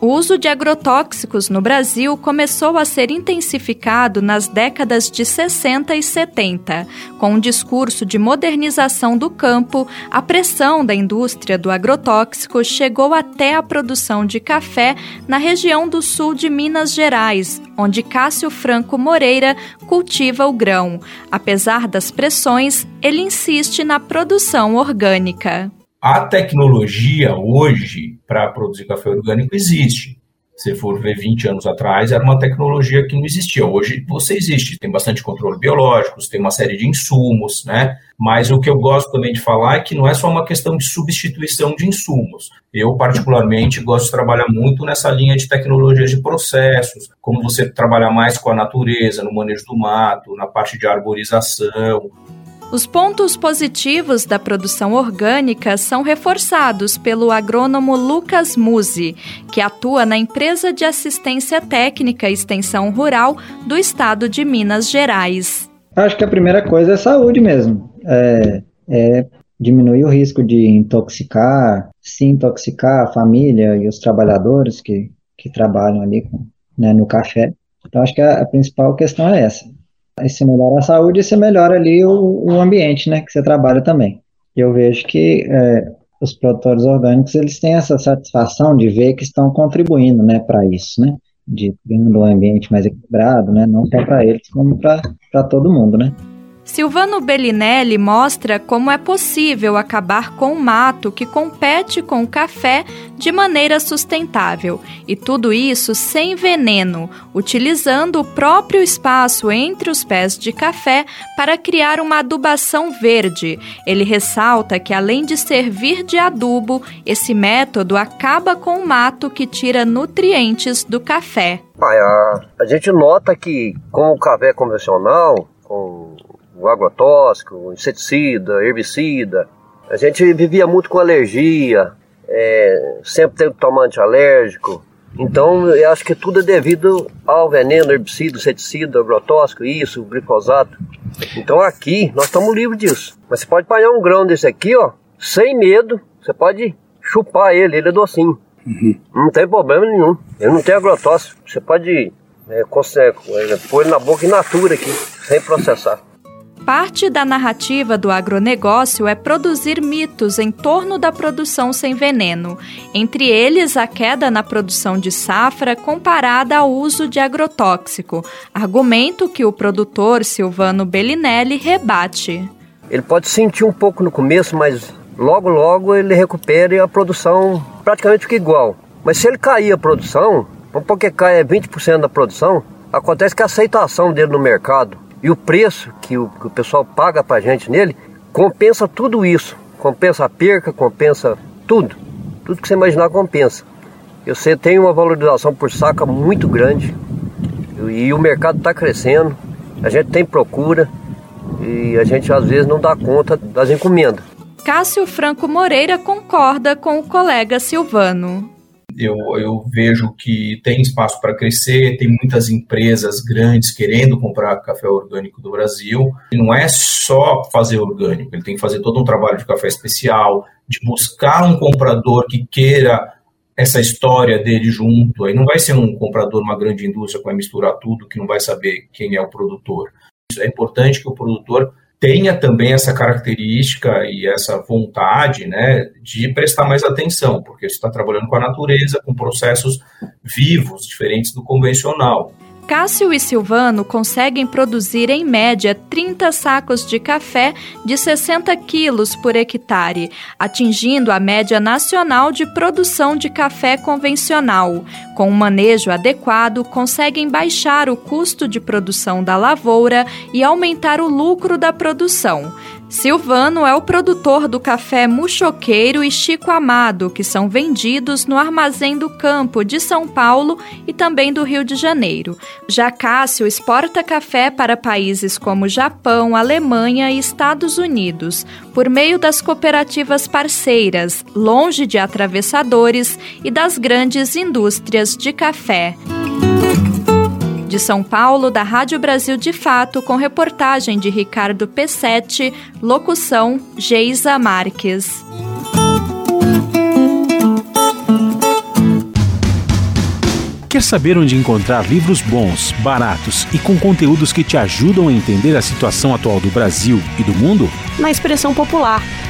O uso de agrotóxicos no Brasil começou a ser intensificado nas décadas de 60 e 70. Com um discurso de modernização do campo, a pressão da indústria do agrotóxico chegou até a produção de café na região do sul de Minas Gerais, onde Cássio Franco Moreira cultiva o grão. Apesar das pressões, ele insiste na produção orgânica. A tecnologia hoje para produzir café orgânico existe. Se for ver 20 anos atrás, era uma tecnologia que não existia. Hoje você existe, tem bastante controle biológico, tem uma série de insumos, né? Mas o que eu gosto também de falar é que não é só uma questão de substituição de insumos. Eu, particularmente, gosto de trabalhar muito nessa linha de tecnologias de processos, como você trabalhar mais com a natureza, no manejo do mato, na parte de arborização, os pontos positivos da produção orgânica são reforçados pelo agrônomo Lucas Musi, que atua na empresa de assistência técnica e extensão rural do estado de Minas Gerais. Acho que a primeira coisa é saúde mesmo. É, é diminuir o risco de intoxicar, se intoxicar a família e os trabalhadores que, que trabalham ali com, né, no café. Então, acho que a, a, principal questão é essa. E se melhora a saúde, você melhora ali o, o ambiente, né, que você trabalha também. Eu vejo que é, os produtores orgânicos, eles têm essa satisfação de ver que estão contribuindo, né, para isso, né, de criando um ambiente mais equilibrado, né, não só para eles, como para todo mundo, né. Silvano Bellinelli mostra como é possível acabar com o mato que compete com o café de maneira sustentável, e tudo isso sem veneno, utilizando o próprio espaço entre os pés de café para criar uma adubação verde. Ele ressalta que, além de servir de adubo, esse método acaba com o mato que tira nutrientes do café. a, a gente nota que, com o café convencional, com o agrotóxico, o inseticida, herbicida. A gente vivia muito com alergia, é, sempre teve tomate alérgico. Então, eu acho que tudo é devido ao veneno, herbicida, inseticida, agrotóxico, isso, glifosato. Então, aqui, nós estamos livres disso. Mas você pode apanhar um grão desse aqui, ó, sem medo, você pode chupar ele, ele é docinho. Uhum. Não tem problema nenhum. Ele não tem agrotóxico. Você pode é, consegue, é, pôr ele na boca in natura aqui, sem processar. Parte da narrativa do agronegócio é produzir mitos em torno da produção sem veneno, entre eles a queda na produção de safra comparada ao uso de agrotóxico, argumento que o produtor Silvano Bellinelli rebate. Ele pode sentir um pouco no começo, mas logo logo ele recupera e a produção praticamente fica igual. Mas se ele cair a produção, porque cai 20% da produção, acontece que a aceitação dele no mercado e o preço que o, que o pessoal paga para a gente nele compensa tudo isso. Compensa a perca, compensa tudo. Tudo que você imaginar compensa. Você tem uma valorização por saca muito grande e o mercado está crescendo. A gente tem procura e a gente às vezes não dá conta das encomendas. Cássio Franco Moreira concorda com o colega Silvano eu, eu vejo que tem espaço para crescer, tem muitas empresas grandes querendo comprar café orgânico do Brasil. E não é só fazer orgânico, ele tem que fazer todo um trabalho de café especial, de buscar um comprador que queira essa história dele junto. Aí não vai ser um comprador, uma grande indústria que vai misturar tudo, que não vai saber quem é o produtor. Isso é importante que o produtor tenha também essa característica e essa vontade né, de prestar mais atenção, porque você está trabalhando com a natureza, com processos vivos, diferentes do convencional. Cássio e Silvano conseguem produzir em média 30 sacos de café de 60 quilos por hectare, atingindo a média nacional de produção de café convencional. Com um manejo adequado, conseguem baixar o custo de produção da lavoura e aumentar o lucro da produção. Silvano é o produtor do café Muxoqueiro e Chico Amado, que são vendidos no Armazém do Campo de São Paulo e também do Rio de Janeiro. Já Cássio exporta café para países como Japão, Alemanha e Estados Unidos, por meio das cooperativas parceiras, longe de atravessadores e das grandes indústrias de café. De São Paulo, da Rádio Brasil de Fato, com reportagem de Ricardo P7, locução Geisa Marques. Quer saber onde encontrar livros bons, baratos e com conteúdos que te ajudam a entender a situação atual do Brasil e do mundo? Na expressão popular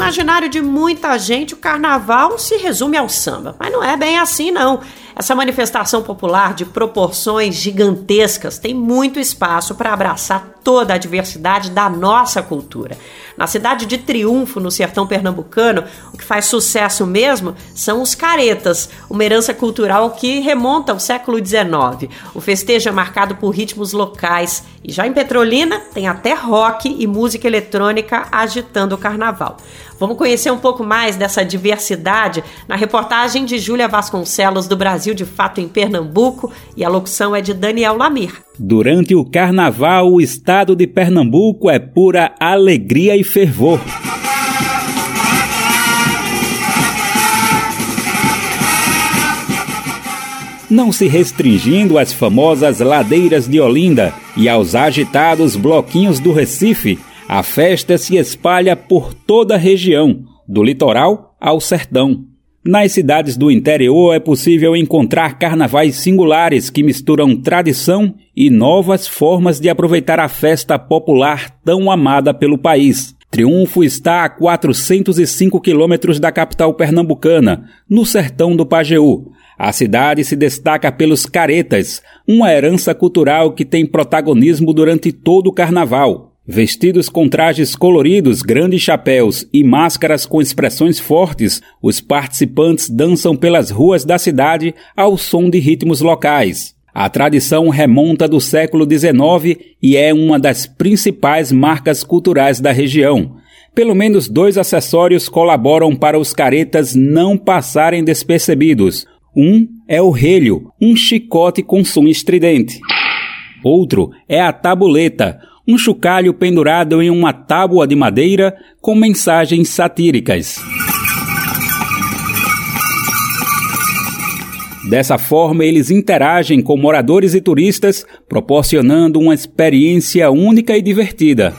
Imaginário de muita gente, o carnaval se resume ao samba. Mas não é bem assim, não. Essa manifestação popular de proporções gigantescas tem muito espaço para abraçar toda a diversidade da nossa cultura. Na cidade de Triunfo, no sertão pernambucano, o que faz sucesso mesmo são os caretas, uma herança cultural que remonta ao século XIX. O festejo é marcado por ritmos locais e já em Petrolina tem até rock e música eletrônica agitando o carnaval. Vamos conhecer um pouco mais dessa diversidade na reportagem de Júlia Vasconcelos do Brasil de Fato em Pernambuco e a locução é de Daniel Lamir. Durante o carnaval, o de Pernambuco é pura alegria e fervor. não se restringindo às famosas ladeiras de Olinda e aos agitados bloquinhos do Recife, a festa se espalha por toda a região, do litoral ao sertão. Nas cidades do interior é possível encontrar carnavais singulares que misturam tradição e novas formas de aproveitar a festa popular tão amada pelo país. Triunfo está a 405 quilômetros da capital pernambucana, no sertão do Pajeú. A cidade se destaca pelos caretas, uma herança cultural que tem protagonismo durante todo o carnaval. Vestidos com trajes coloridos, grandes chapéus e máscaras com expressões fortes, os participantes dançam pelas ruas da cidade ao som de ritmos locais. A tradição remonta do século XIX e é uma das principais marcas culturais da região. Pelo menos dois acessórios colaboram para os caretas não passarem despercebidos. Um é o relho, um chicote com som estridente. Outro é a tabuleta, um chocalho pendurado em uma tábua de madeira com mensagens satíricas. Dessa forma, eles interagem com moradores e turistas, proporcionando uma experiência única e divertida.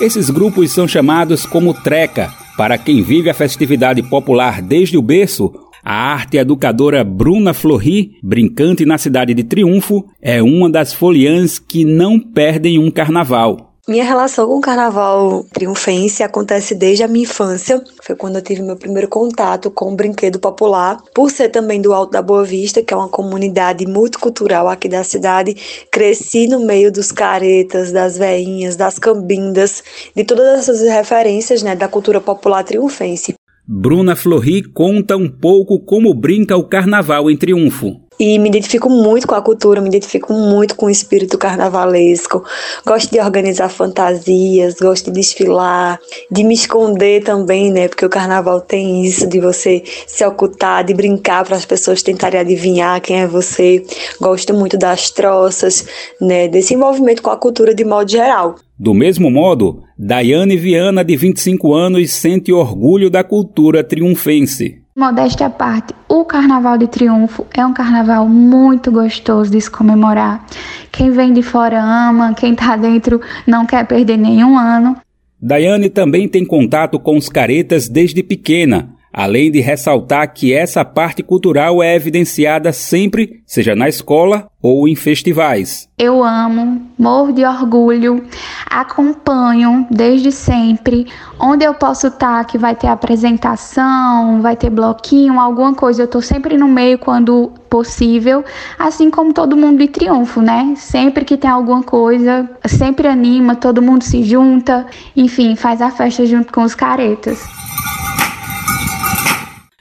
Esses grupos são chamados como treca. Para quem vive a festividade popular desde o berço, a arte educadora Bruna Flori, brincante na cidade de Triunfo, é uma das foliãs que não perdem um carnaval. Minha relação com o carnaval triunfense acontece desde a minha infância. Foi quando eu tive meu primeiro contato com o brinquedo popular. Por ser também do Alto da Boa Vista, que é uma comunidade multicultural aqui da cidade, cresci no meio dos caretas, das veinhas, das cambindas, de todas essas referências né, da cultura popular triunfense. Bruna Flori conta um pouco como brinca o carnaval em Triunfo. E me identifico muito com a cultura, me identifico muito com o espírito carnavalesco. Gosto de organizar fantasias, gosto de desfilar, de me esconder também, né? Porque o carnaval tem isso de você se ocultar, de brincar para as pessoas tentarem adivinhar quem é você. Gosto muito das troças, né? Desse envolvimento com a cultura de modo geral. Do mesmo modo, Daiane Viana, de 25 anos, sente orgulho da cultura triunfense. Modéstia à parte, o Carnaval de Triunfo é um carnaval muito gostoso de se comemorar. Quem vem de fora ama, quem está dentro não quer perder nenhum ano. Daiane também tem contato com os caretas desde pequena, além de ressaltar que essa parte cultural é evidenciada sempre, seja na escola ou em festivais. Eu amo, morro de orgulho, acompanho desde sempre. Onde eu posso estar, que vai ter apresentação, vai ter bloquinho, alguma coisa, eu estou sempre no meio quando possível, assim como todo mundo de triunfo, né? Sempre que tem alguma coisa, sempre anima, todo mundo se junta, enfim, faz a festa junto com os caretas.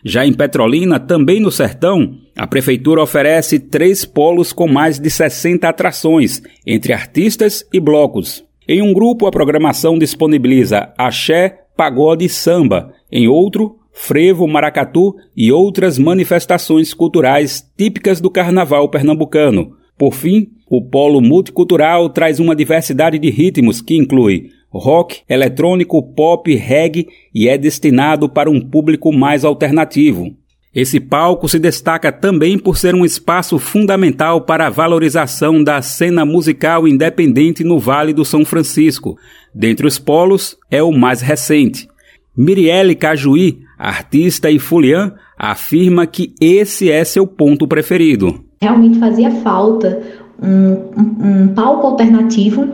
Já em Petrolina, também no sertão, a prefeitura oferece três polos com mais de 60 atrações, entre artistas e blocos. Em um grupo, a programação disponibiliza axé, pagode e samba. Em outro, frevo, maracatu e outras manifestações culturais típicas do carnaval pernambucano. Por fim, o polo multicultural traz uma diversidade de ritmos que inclui rock, eletrônico, pop, reggae e é destinado para um público mais alternativo. Esse palco se destaca também por ser um espaço fundamental para a valorização da cena musical independente no Vale do São Francisco. Dentre os polos, é o mais recente. Mirielle Cajuí, artista e fulian, afirma que esse é seu ponto preferido. Realmente fazia falta um, um, um palco alternativo,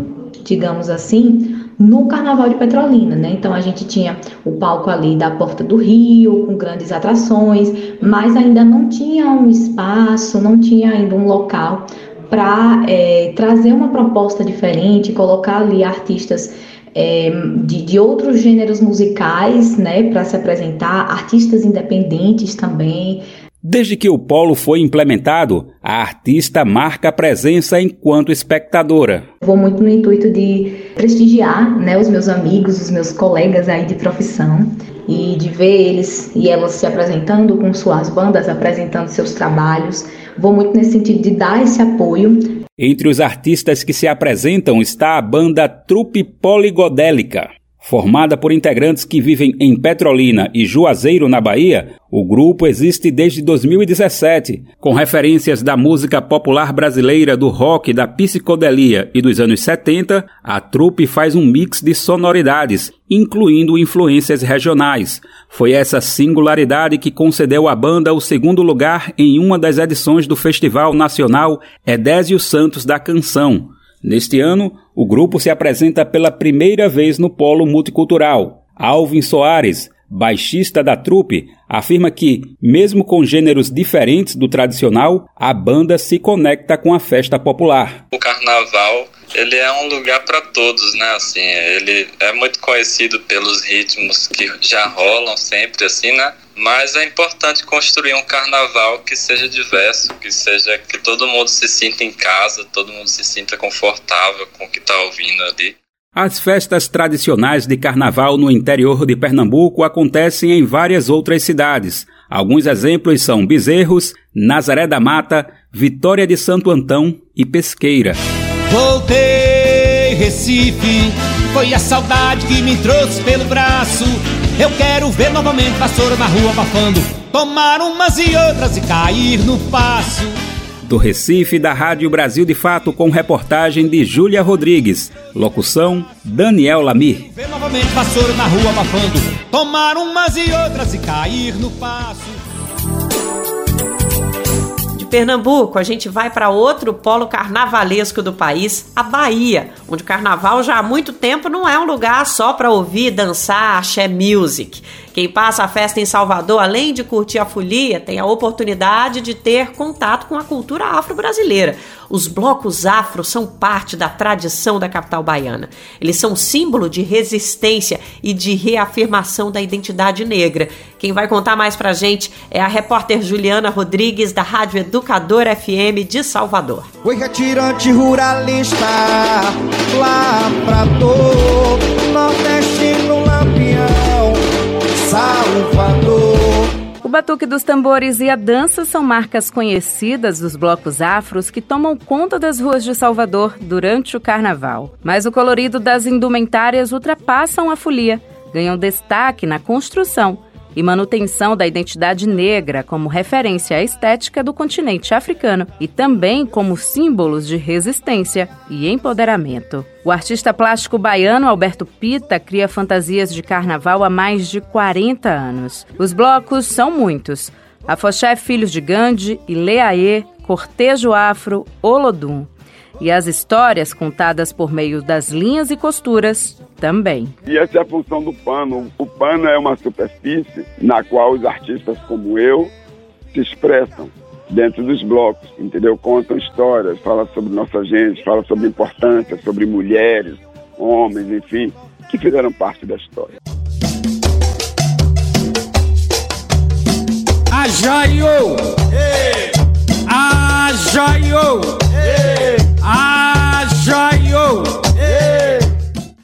digamos assim, no Carnaval de Petrolina, né? Então a gente tinha o palco ali da Porta do Rio, com grandes atrações, mas ainda não tinha um espaço, não tinha ainda um local para é, trazer uma proposta diferente, colocar ali artistas é, de, de, outros gêneros musicais, né, para se apresentar, artistas independentes também, Desde que o polo foi implementado, a artista marca presença enquanto espectadora. Vou muito no intuito de prestigiar né, os meus amigos, os meus colegas aí de profissão e de ver eles e elas se apresentando com suas bandas, apresentando seus trabalhos. Vou muito nesse sentido de dar esse apoio. Entre os artistas que se apresentam está a banda Trupe Poligodélica. Formada por integrantes que vivem em Petrolina e Juazeiro, na Bahia, o grupo existe desde 2017, com referências da música popular brasileira, do rock, da psicodelia e dos anos 70. A trupe faz um mix de sonoridades, incluindo influências regionais. Foi essa singularidade que concedeu à banda o segundo lugar em uma das edições do Festival Nacional Edésio Santos da Canção. Neste ano, o grupo se apresenta pela primeira vez no Polo Multicultural. Alvin Soares, baixista da trupe, afirma que, mesmo com gêneros diferentes do tradicional, a banda se conecta com a festa popular. O carnaval ele é um lugar para todos, né? Assim, ele é muito conhecido pelos ritmos que já rolam sempre, assim, né? Mas é importante construir um carnaval que seja diverso, que seja que todo mundo se sinta em casa, todo mundo se sinta confortável com o que está ouvindo ali. As festas tradicionais de carnaval no interior de Pernambuco acontecem em várias outras cidades. Alguns exemplos são Bezerros, Nazaré da Mata, Vitória de Santo Antão e Pesqueira. Voltei, Recife, foi a saudade que me trouxe pelo braço. Eu quero ver novamente vassoura na rua abafando, tomar umas e outras e cair no passo. Do Recife, da Rádio Brasil de Fato, com reportagem de Júlia Rodrigues. Locução: Daniel Lamir. Ver novamente vassoura na rua abafando, tomar umas e outras e cair no passo. Pernambuco, a gente vai para outro polo carnavalesco do país, a Bahia, onde o carnaval já há muito tempo não é um lugar só para ouvir, dançar, axé music. Quem passa a festa em Salvador, além de curtir a folia, tem a oportunidade de ter contato com a cultura afro-brasileira. Os blocos afro são parte da tradição da capital baiana. Eles são símbolo de resistência e de reafirmação da identidade negra. Quem vai contar mais pra gente é a repórter Juliana Rodrigues, da Rádio Educador FM de Salvador. Oi, retirante ruralista, lá pra dor, nordestino lampião, Salvador. O batuque dos tambores e a dança são marcas conhecidas dos blocos afros que tomam conta das ruas de Salvador durante o carnaval. Mas o colorido das indumentárias ultrapassam a folia, ganham destaque na construção e manutenção da identidade negra como referência estética do continente africano e também como símbolos de resistência e empoderamento. O artista plástico baiano Alberto Pita cria fantasias de carnaval há mais de 40 anos. Os blocos são muitos. Afoxé Filhos de Gandhi, Ileaê, Cortejo Afro, Olodum e as histórias contadas por meio das linhas e costuras também. E essa é a função do pano. O pano é uma superfície na qual os artistas como eu se expressam dentro dos blocos, entendeu? Contam histórias, falam sobre nossa gente, falam sobre importância, sobre mulheres, homens, enfim, que fizeram parte da história. Ajaio! Ajaio! Ajaio!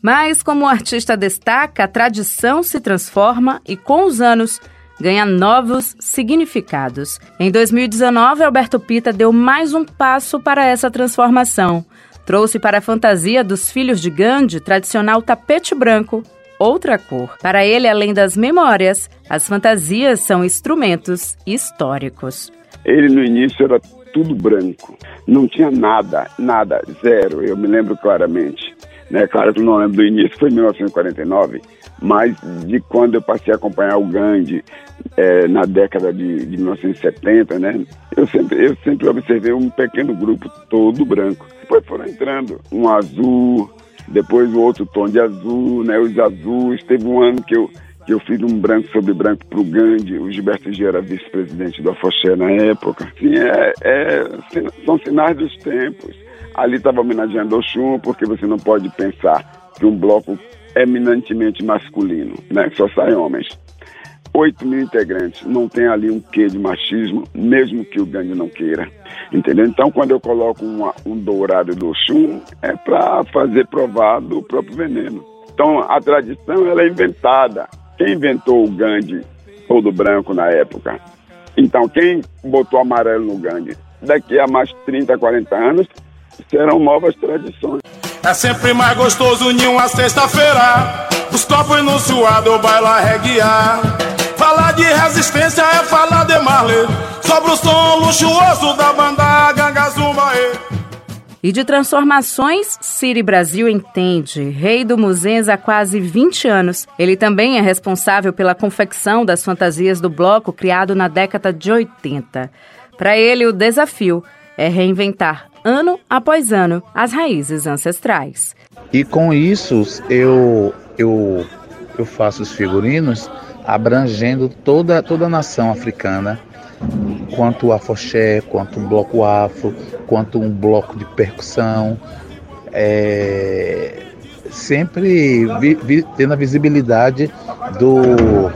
Mas, como o artista destaca, a tradição se transforma e, com os anos, ganha novos significados. Em 2019, Alberto Pita deu mais um passo para essa transformação. Trouxe para a fantasia dos filhos de Gandhi tradicional tapete branco, outra cor. Para ele, além das memórias, as fantasias são instrumentos históricos. Ele no início era tudo branco, não tinha nada, nada, zero, eu me lembro claramente. Né? Claro que não lembro do início, foi em 1949, mas de quando eu passei a acompanhar o Gandhi é, na década de, de 1970, né? Eu sempre, eu sempre observei um pequeno grupo todo branco. Depois foram entrando um azul, depois o outro tom de azul, né, os azuis. Teve um ano que eu, que eu fiz um branco sobre branco para o Gandhi, o Gilberto Gil era vice-presidente do Afoxé na época. Assim, é, é, são sinais dos tempos. Ali estava homenageando Oxum, porque você não pode pensar que um bloco eminentemente masculino, né, só saem homens. 8 mil integrantes, não tem ali um quê de machismo, mesmo que o Gandhi não queira. Entendeu? Então, quando eu coloco uma, um dourado do chum, é para fazer provar do próprio veneno. Então, a tradição ela é inventada. Quem inventou o Gandhi todo branco na época? Então, quem botou amarelo no Gandhi? Daqui a mais 30, 40 anos, serão novas tradições. É sempre mais gostoso em uma sexta-feira. Os copos no suado, baila reguear. Falar de resistência é falar de Marley. Sobre o som luxuoso da banda Ganga Zumbaê. E de transformações, Siri Brasil entende. Rei do Muzenza há quase 20 anos. Ele também é responsável pela confecção das fantasias do bloco criado na década de 80. Para ele, o desafio é reinventar, ano após ano, as raízes ancestrais. E com isso, eu, eu, eu faço os figurinos abrangendo toda, toda a nação africana quanto afoxé, quanto um bloco afro, quanto um bloco de percussão, é, sempre vi, vi, tendo a visibilidade do,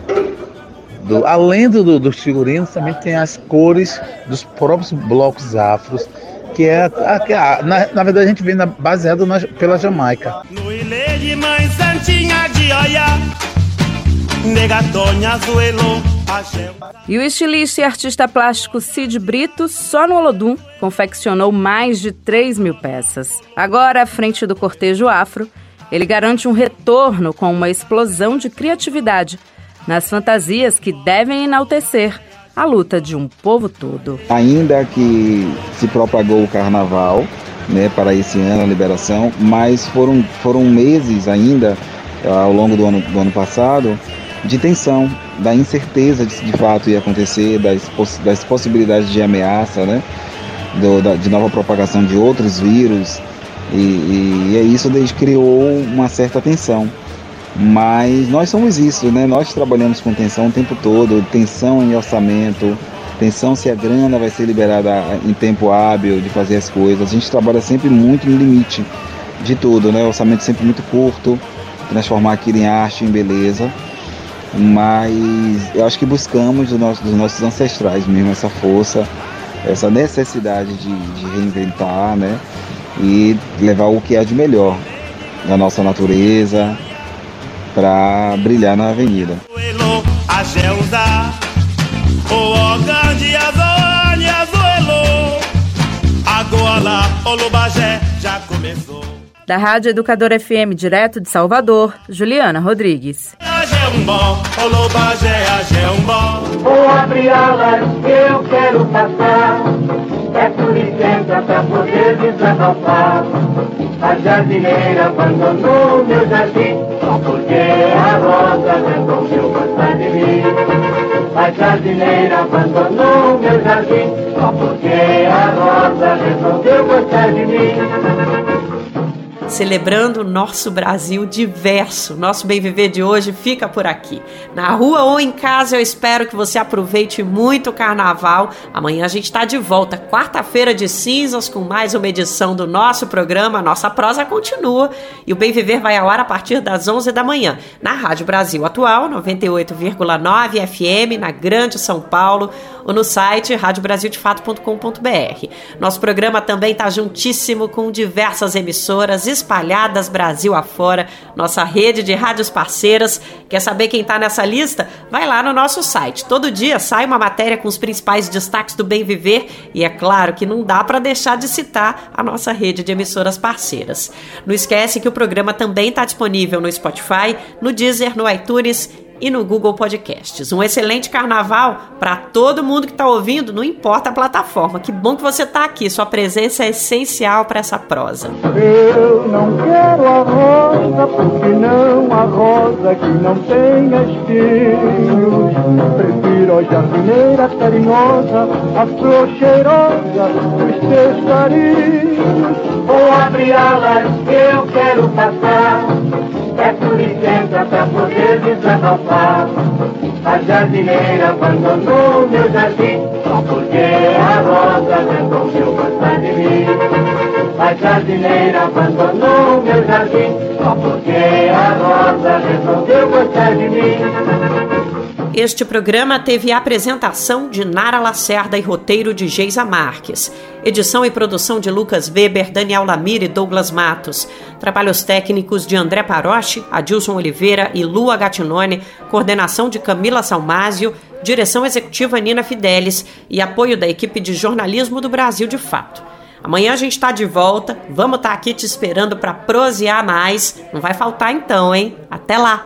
do além do, dos figurinos, também tem as cores dos próprios blocos afros, que é a, na, na, verdade a gente vem na, baseado na, pela Jamaica. E o estilista e artista plástico Cid Brito, só no Olodum, confeccionou mais de 3 mil peças. Agora, à frente do cortejo afro, ele garante um retorno com uma explosão de criatividade nas fantasias que devem enaltecer a luta de um povo todo. Ainda que se propagou o carnaval, né, para esse ano, a liberação, mas foram, foram meses ainda, ao longo do ano, do ano passado, de tensão, da incerteza de, de fato ia acontecer, das, das possibilidades de ameaça, né? Do, da, de nova propagação de outros vírus. E, e, e é isso que criou uma certa tensão. Mas nós somos isso, né? Nós trabalhamos com tensão o tempo todo, tensão em orçamento, tensão se a grana vai ser liberada em tempo hábil de fazer as coisas. A gente trabalha sempre muito no limite de tudo, né? orçamento sempre muito curto, transformar aquilo em arte, em beleza mas eu acho que buscamos do nosso, dos nossos ancestrais mesmo essa força, essa necessidade de, de reinventar, né? E levar o que há de melhor da nossa natureza para brilhar na avenida. já começou. Da Rádio Educadora FM, direto de Salvador, Juliana Rodrigues. Vou abrir alas que eu quero passar. Peço licença pra poder desabafar. A jardineira abandonou meu jardim, só porque a rosa resolveu gostar de mim. A jardineira abandonou meu jardim, só porque a rosa resolveu gostar de mim celebrando o nosso Brasil diverso. Nosso Bem Viver de hoje fica por aqui. Na rua ou em casa, eu espero que você aproveite muito o carnaval. Amanhã a gente está de volta, quarta-feira de cinzas, com mais uma edição do nosso programa. Nossa prosa continua e o Bem Viver vai ao ar a partir das 11 da manhã, na Rádio Brasil Atual, 98,9 FM, na Grande São Paulo ou no site radiobrasildefato.com.br. Nosso programa também está juntíssimo com diversas emissoras espalhadas Brasil afora, nossa rede de rádios parceiras. Quer saber quem está nessa lista? Vai lá no nosso site. Todo dia sai uma matéria com os principais destaques do Bem Viver e é claro que não dá para deixar de citar a nossa rede de emissoras parceiras. Não esquece que o programa também está disponível no Spotify, no Deezer, no iTunes e no Google Podcasts. Um excelente carnaval para todo mundo que está ouvindo, não importa a plataforma. Que bom que você está aqui, sua presença é essencial para essa prosa. Eu não quero a rosa porque não a rosa que não tenha espinhos. Prefiro a jardineira carinhosa, a flor cheirosa dos teus carinhos. Vou abrir alas que eu quero passar, peço licença pra poder desabafar. A jardineira abandonou meu jardim, só porque a rosa resolveu gostar de mim. A jardineira abandonou meu jardim, só porque a rosa resolveu gostar de mim. Este programa teve a apresentação de Nara Lacerda e roteiro de Geisa Marques. Edição e produção de Lucas Weber, Daniel Lamir e Douglas Matos. Trabalhos técnicos de André Paroche, Adilson Oliveira e Lua Gatinone. Coordenação de Camila Salmásio. Direção executiva Nina Fidelis e apoio da equipe de jornalismo do Brasil de Fato. Amanhã a gente está de volta. Vamos estar tá aqui te esperando para prosear mais. Não vai faltar então, hein? Até lá!